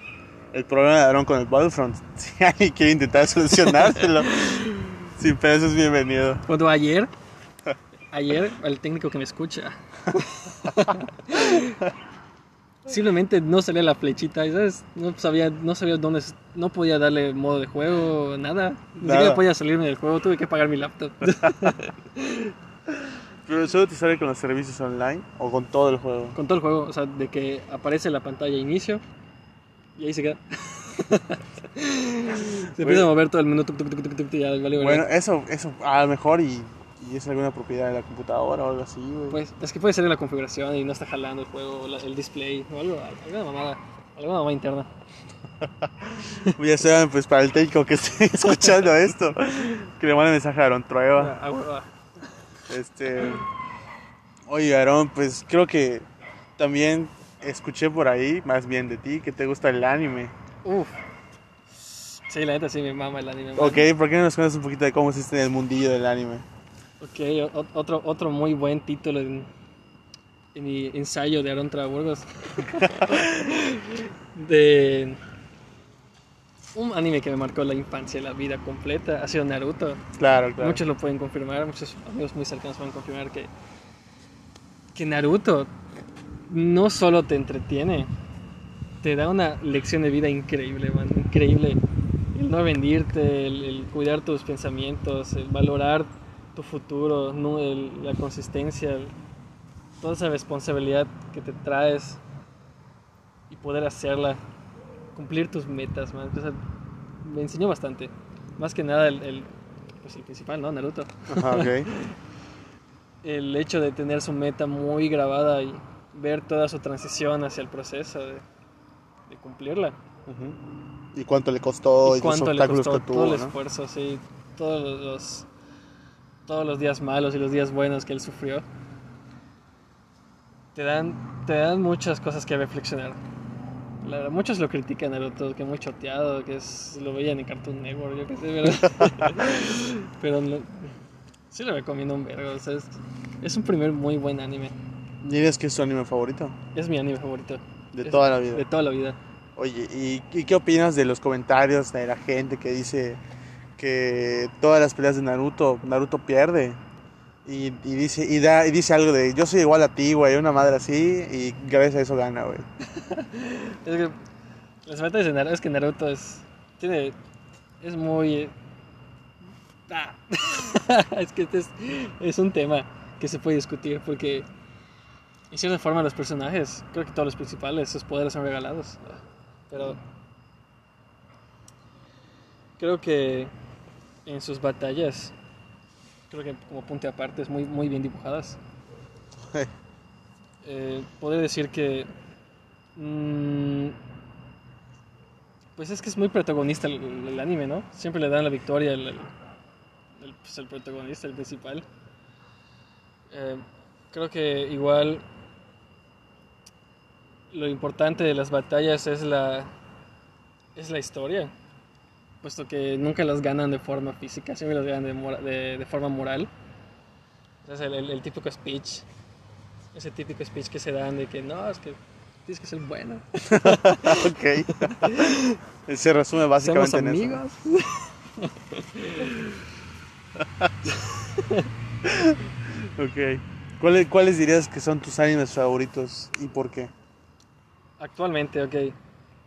el problema de Aaron con el Battlefront, si alguien quiere intentar solucionárselo, sin peso es bienvenido. Cuando ayer, ayer, el técnico que me escucha, simplemente no salía la flechita, ¿sabes? No sabía, no sabía dónde, no podía darle modo de juego, nada. Ni Nada. siquiera podía salirme del juego, tuve que pagar mi laptop. Pero solo te sale con los servicios online o con todo el juego. Con todo el juego, o sea, de que aparece la pantalla inicio y ahí se queda. se empieza a mover todo el menú, tuc, tuc, y ya vale, vale. Bueno, eso, eso a lo mejor y, y es alguna propiedad de la computadora o algo así, güey. Pues es que puede ser en la configuración y no está jalando el juego, la- el display o algo, alguna mamada, alguna mamada interna. Ya saben, pues para el técnico que esté escuchando esto, que le mande mensaje a Aaron Trueba. Ah. Este. Oye, Aaron, pues creo que también escuché por ahí, más bien de ti, que te gusta el anime. Uf. Sí, la neta sí me mama el anime. man. Ok, ¿por qué no nos cuentas un poquito de cómo existe en el mundillo del anime? Ok, otro, otro muy buen título en, en mi ensayo de Aaron Traburgos. de un anime que me marcó la infancia, la vida completa, ha sido Naruto. Claro, claro. Muchos lo pueden confirmar, muchos amigos muy cercanos pueden confirmar que, que Naruto no solo te entretiene, te da una lección de vida increíble, man, increíble. El no rendirte, el, el cuidar tus pensamientos, el valorar tu futuro, no, el- la consistencia, el- toda esa responsabilidad que te traes y poder hacerla, cumplir tus metas, man. O sea, me enseñó bastante. Más que nada el, el, pues el principal, ¿no? Naruto. Ajá. El hecho de tener su meta muy grabada y ver toda su transición hacia el proceso de, de cumplirla. ¿Y cuánto le costó? Y, los cuánto le obstáculos costó que todo el ¿no? esfuerzo, sí, todos los todos los días malos y los días buenos que él sufrió. Te dan te dan muchas cosas que reflexionar. La verdad, muchos lo critican a Naruto, que muy choteado, que es, lo veían en Cartoon Network, yo qué sé, ¿verdad? Pero no- sí lo recomiendo un vergo, o sea, es, es un primer muy buen anime. ¿Dirías que es tu anime favorito? Es mi anime favorito. De Es- toda la vida. De toda la vida. Oye, ¿y, y qué opinas de los comentarios de la gente que dice que todas las peleas de Naruto, Naruto pierde? Y, dice y, da, y dice algo de yo soy igual a ti, güey, una madre así, y gracias a eso gana, güey. Es que las faltas de Naruto es que Naruto es tiene es muy ah. es que este es, es un tema que se puede discutir porque en cierta forma los personajes, creo que todos los principales, sus poderes son regalados, pero creo que en sus batallas creo que como punto aparte es muy muy bien dibujadas. Eh, poder decir que mm, pues es que es muy protagonista el, el- el anime, ¿no? Siempre le dan la victoria al al, pues, al protagonista, el principal. Eh, creo que igual lo importante de las batallas es la es la historia, puesto que nunca las ganan de forma física, siempre las ganan de, mora- de, de forma moral. Es el, el- el típico speech, ese típico speech que se dan de que no, es que tienes que ser bueno. ok. Se resume básicamente Somos en eso. amigos. Ok. ¿Cuáles, ¿Cuáles dirías que son tus animes favoritos y por qué? Actualmente, ok.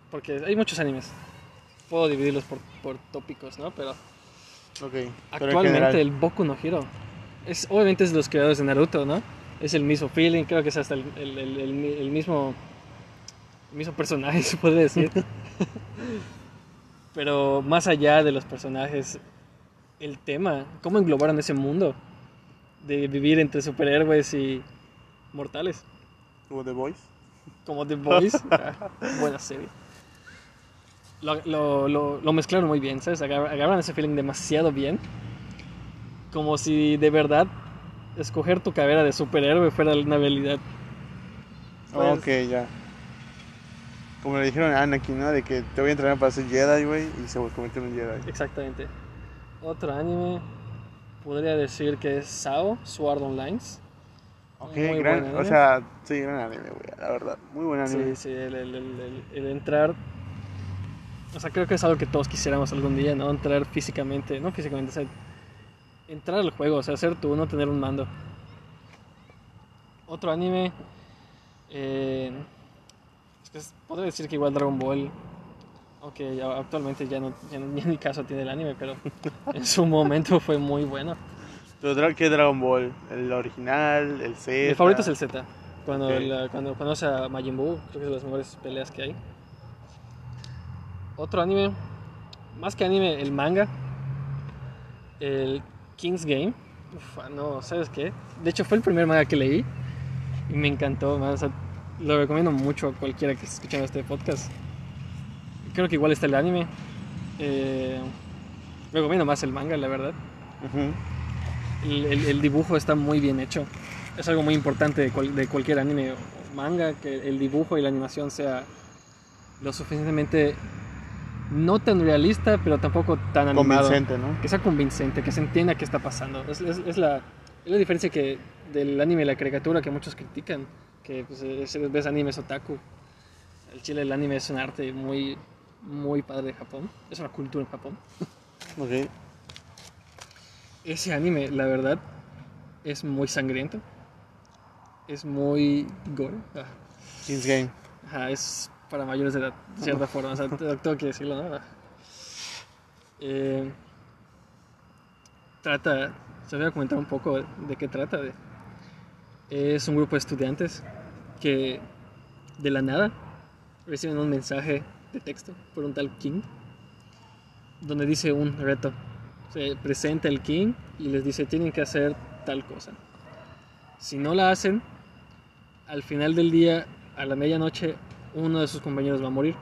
Porque hay muchos animes. Puedo dividirlos por, por tópicos, ¿no? Pero Ok. pero en actualmente general. el Boku no Hero. Es, obviamente es de los creadores de Naruto, ¿no? Es el mismo feeling, creo que es hasta el, el- el- el mi- el mismo, el mismo personaje, se puede decir. Pero más allá de los personajes, el tema, cómo englobaron ese mundo de vivir entre superhéroes y mortales. Como The Voice. Como The Boys. Ah, buena serie. Lo, lo, lo, lo mezclaron muy bien, ¿sabes? Agar- Agarran ese feeling demasiado bien. Como si de verdad escoger tu carrera de superhéroe fuera una habilidad. Pues- ok, ya. Como le dijeron a Anakin, ¿no? De que te voy a entrenar para ser Jedi, güey. Y se convirtió en un Jedi. Exactamente. Otro anime podría decir que es Sao, Sword Online. Ok, Muy gran. O anime. sea, sí, gran anime, güey. La verdad. Muy buen anime. Sí, sí, el, el- el- el- el entrar. O sea, creo que es algo que todos quisiéramos algún día, ¿no? Entrar físicamente, no físicamente, o sea, entrar al juego, o sea, ser tú, no tener un mando. Otro anime. eh, es que podría decir que igual Dragon Ball. Aunque ya- actualmente ya no, ya no- ya ni caso tiene el anime, pero en su momento fue muy bueno. ¿qué Dragon Ball? ¿El original? ¿El Z? Mi favorito es el Z. Cuando, Ok. la- cuando conoce a Majin Buu, creo que es de las mejores peleas que hay. Otro anime, más que anime, el manga. El King's Game. Uf, no, ¿sabes qué? De hecho, fue el primer manga que leí y me encantó. man, o sea, lo recomiendo mucho a cualquiera que esté escuchando este podcast. Creo que igual está el anime. Eh, recomiendo más el manga, la verdad. Ujú. El, el- el dibujo está muy bien hecho. Es algo muy importante de, cual- de cualquier anime o manga, que el dibujo y la animación sea lo suficientemente no tan realista, pero tampoco tan animado. Convincente, ¿no? Que sea convincente, que se entienda qué está pasando. Es, es- es la, es la diferencia que del anime y la caricatura que muchos critican, que pues, es- ves animes otaku. El chile el anime es un arte muy, muy padre de Japón. Es una cultura en Japón. Ok. Ese anime, la verdad, es muy sangriento. Es muy gore. Ah, Game. Ajá, es para mayores de edad, de cierta forma. O sea, te- tengo que decirlo, ¿no? Eh, trata, se voy a comentar un poco de qué trata. De, es un grupo de estudiantes que de la nada reciben un mensaje de texto por un tal King donde dice un reto. Se presenta el King y les dice tienen que hacer tal cosa. Si no la hacen, al final del día, a la medianoche, uno de sus compañeros va a morir.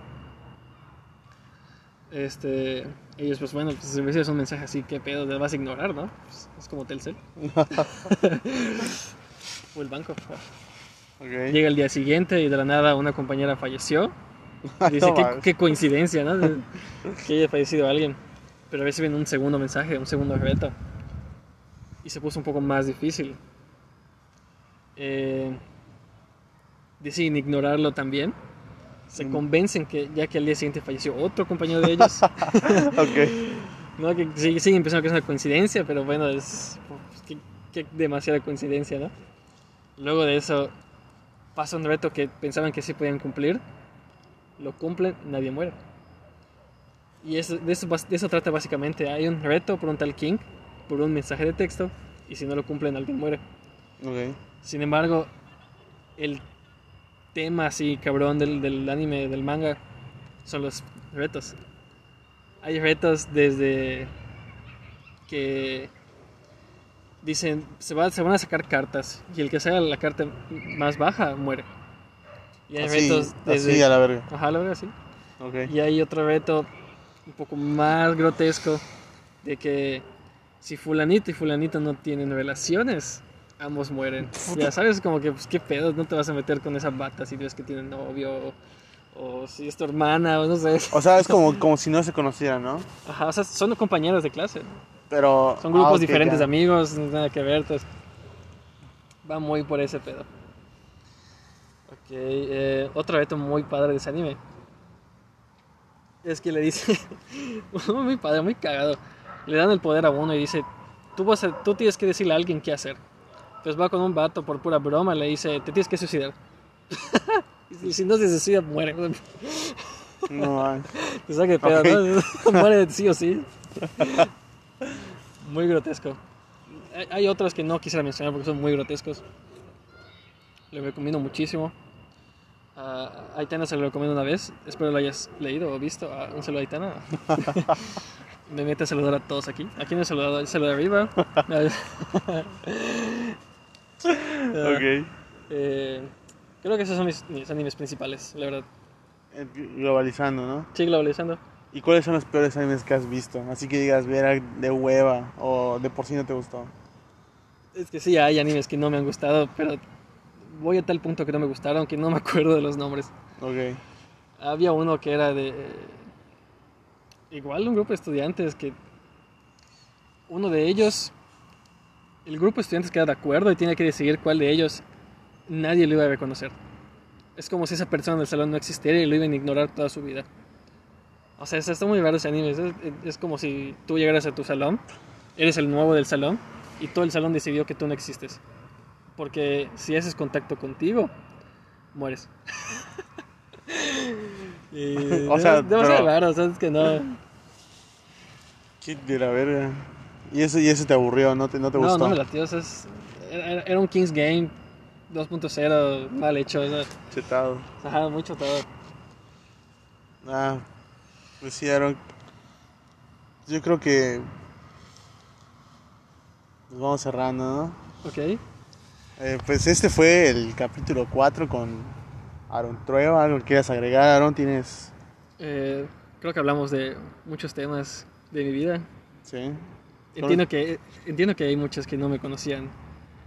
Este, ellos pues bueno, pues si recibes un mensaje así, ¿qué pedo? Te vas a ignorar, ¿no? Pues, es como Telcel. o el banco. Llega el día siguiente y de la nada una compañera falleció. Dice, qué, coincidencia, ¿no? Que haya fallecido alguien. Pero reciben un segundo mensaje, un segundo reto. Y se puso un poco más difícil. Eh, deciden ignorarlo también. Se Mm. convencen que ya que al día siguiente falleció otro compañero de ellos, ok. ¿no? que sigue- pensando que es una coincidencia, pero bueno, es pues, que, que demasiada coincidencia, ¿no? Luego de eso pasa un reto que pensaban que sí podían cumplir, lo cumplen, nadie muere. Y eso, de, eso, bas- de eso trata básicamente. Hay un reto por un tal King, por un mensaje de texto, y si no lo cumplen, alguien muere. Ok. Sin embargo, el tema así cabrón del, del anime, del manga, son los retos. Hay retos desde que dicen, se, va, se van a sacar cartas y el que saca la carta más baja muere. Y hay Así, retos desde... así a la verga. Ajá, la verdad, sí. Ok. Y hay otro reto un poco más grotesco de que si fulanito y fulanito no tienen relaciones, ambos mueren. Ya sabes, como que, pues, qué pedo, no te vas a meter con esa bata si ves que tiene novio o, o si es tu hermana o no sé. O sea, es como, como si no se conocieran, ¿no? Ajá, o sea, son compañeros de clase. Pero. Son grupos ah, ok, diferentes ya. de amigos, no tiene nada que ver, entonces va muy por ese pedo. Ok, eh, otro reto muy padre de ese anime. Es que le dice, muy padre, muy cagado. Le dan el poder a uno y dice, tú, vas a- tú tienes que decirle a alguien qué hacer. Entonces va con un vato por pura broma, le dice, te tienes que suicidar. y si no se suicida, muere. No, man. Te saca de pedo. ¿no? Muere sí o sí. Muy grotesco. Hay, otros que no quisiera mencionar porque son muy grotescos. Le recomiendo muchísimo. A Aitana se lo recomiendo una vez. Espero lo hayas leído o visto. Ah, un saludo a Aitana. me mete a saludar a todos aquí. ¿A quién he saludado? El saludo de arriba. ok. Eh, creo que esos son mis, mis animes principales, la verdad. Globalizando, ¿no? Sí, globalizando. ¿Y cuáles son los peores animes que has visto? Así que digas, ver de hueva o de por sí no te gustó. Es que sí, hay animes que no me han gustado, pero voy a tal punto que no me gustaron que no me acuerdo de los nombres. Ok. Había uno que era de... Igual un grupo de estudiantes que... Uno de ellos... El grupo de estudiantes queda de acuerdo y tiene que decidir cuál de ellos nadie lo iba a reconocer. Es como si esa persona del salón no existiera y lo iban a ignorar toda su vida. O sea, está muy raro ese anime. Es, es como si tú llegaras a tu salón, eres el nuevo del salón y todo el salón decidió que tú no existes. Porque si haces contacto contigo, mueres. y O sea, es demasiado pero- raro, ¿sabes que no? Qué de la verga. Y eso, y eso te aburrió, ¿no te, no te No, gustó? no me latió. o sea, es- era, era un King's Game 2.0 mal hecho. o sea, Chetado. ajá, mucho todo. Ah, pues sí, Aaron. Yo creo que. Nos vamos cerrando, ¿no? Ok. Eh, pues este fue el capítulo 4 con Aaron Trueba. ¿Algo que quieras agregar, Aaron? ¿Tienes.? Eh, creo que hablamos de muchos temas de mi vida. Sí. Entiendo que, entiendo que hay muchos que no me conocían.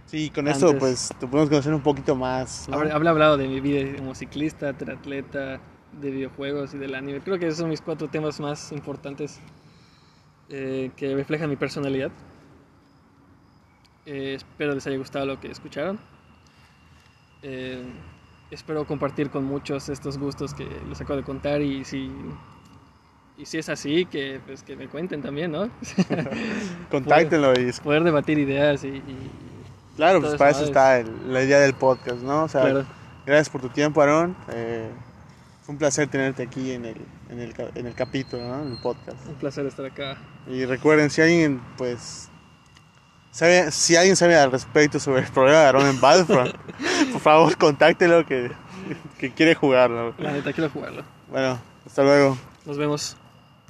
Sí, con esto Antes. pues te podemos conocer un poquito más. ¿no? Habré hablado de mi vida como ciclista, triatleta, de videojuegos y del anime. Creo que esos son mis cuatro temas más importantes eh, que reflejan mi personalidad. Eh, espero les haya gustado lo que escucharon. Eh, espero compartir con muchos estos gustos que les acabo de contar y si, y si es así, que, pues, que me cuenten también, ¿no? Contáctenlo y Poder debatir ideas y... y- Claro, pues para eso está el- la idea del podcast, ¿no? O sea, claro. gracias por tu tiempo, Aaron. Eh, fue un placer tenerte aquí en el, en el, en el capítulo, ¿no? En el podcast. Un placer estar acá. Y recuerden, si alguien, pues, sabe, si alguien sabe al respecto sobre el problema de Aaron en Battlefront, por favor, contáctelo que, que quiere jugarlo. La neta, quiero jugarlo. Bueno, hasta luego. Nos vemos.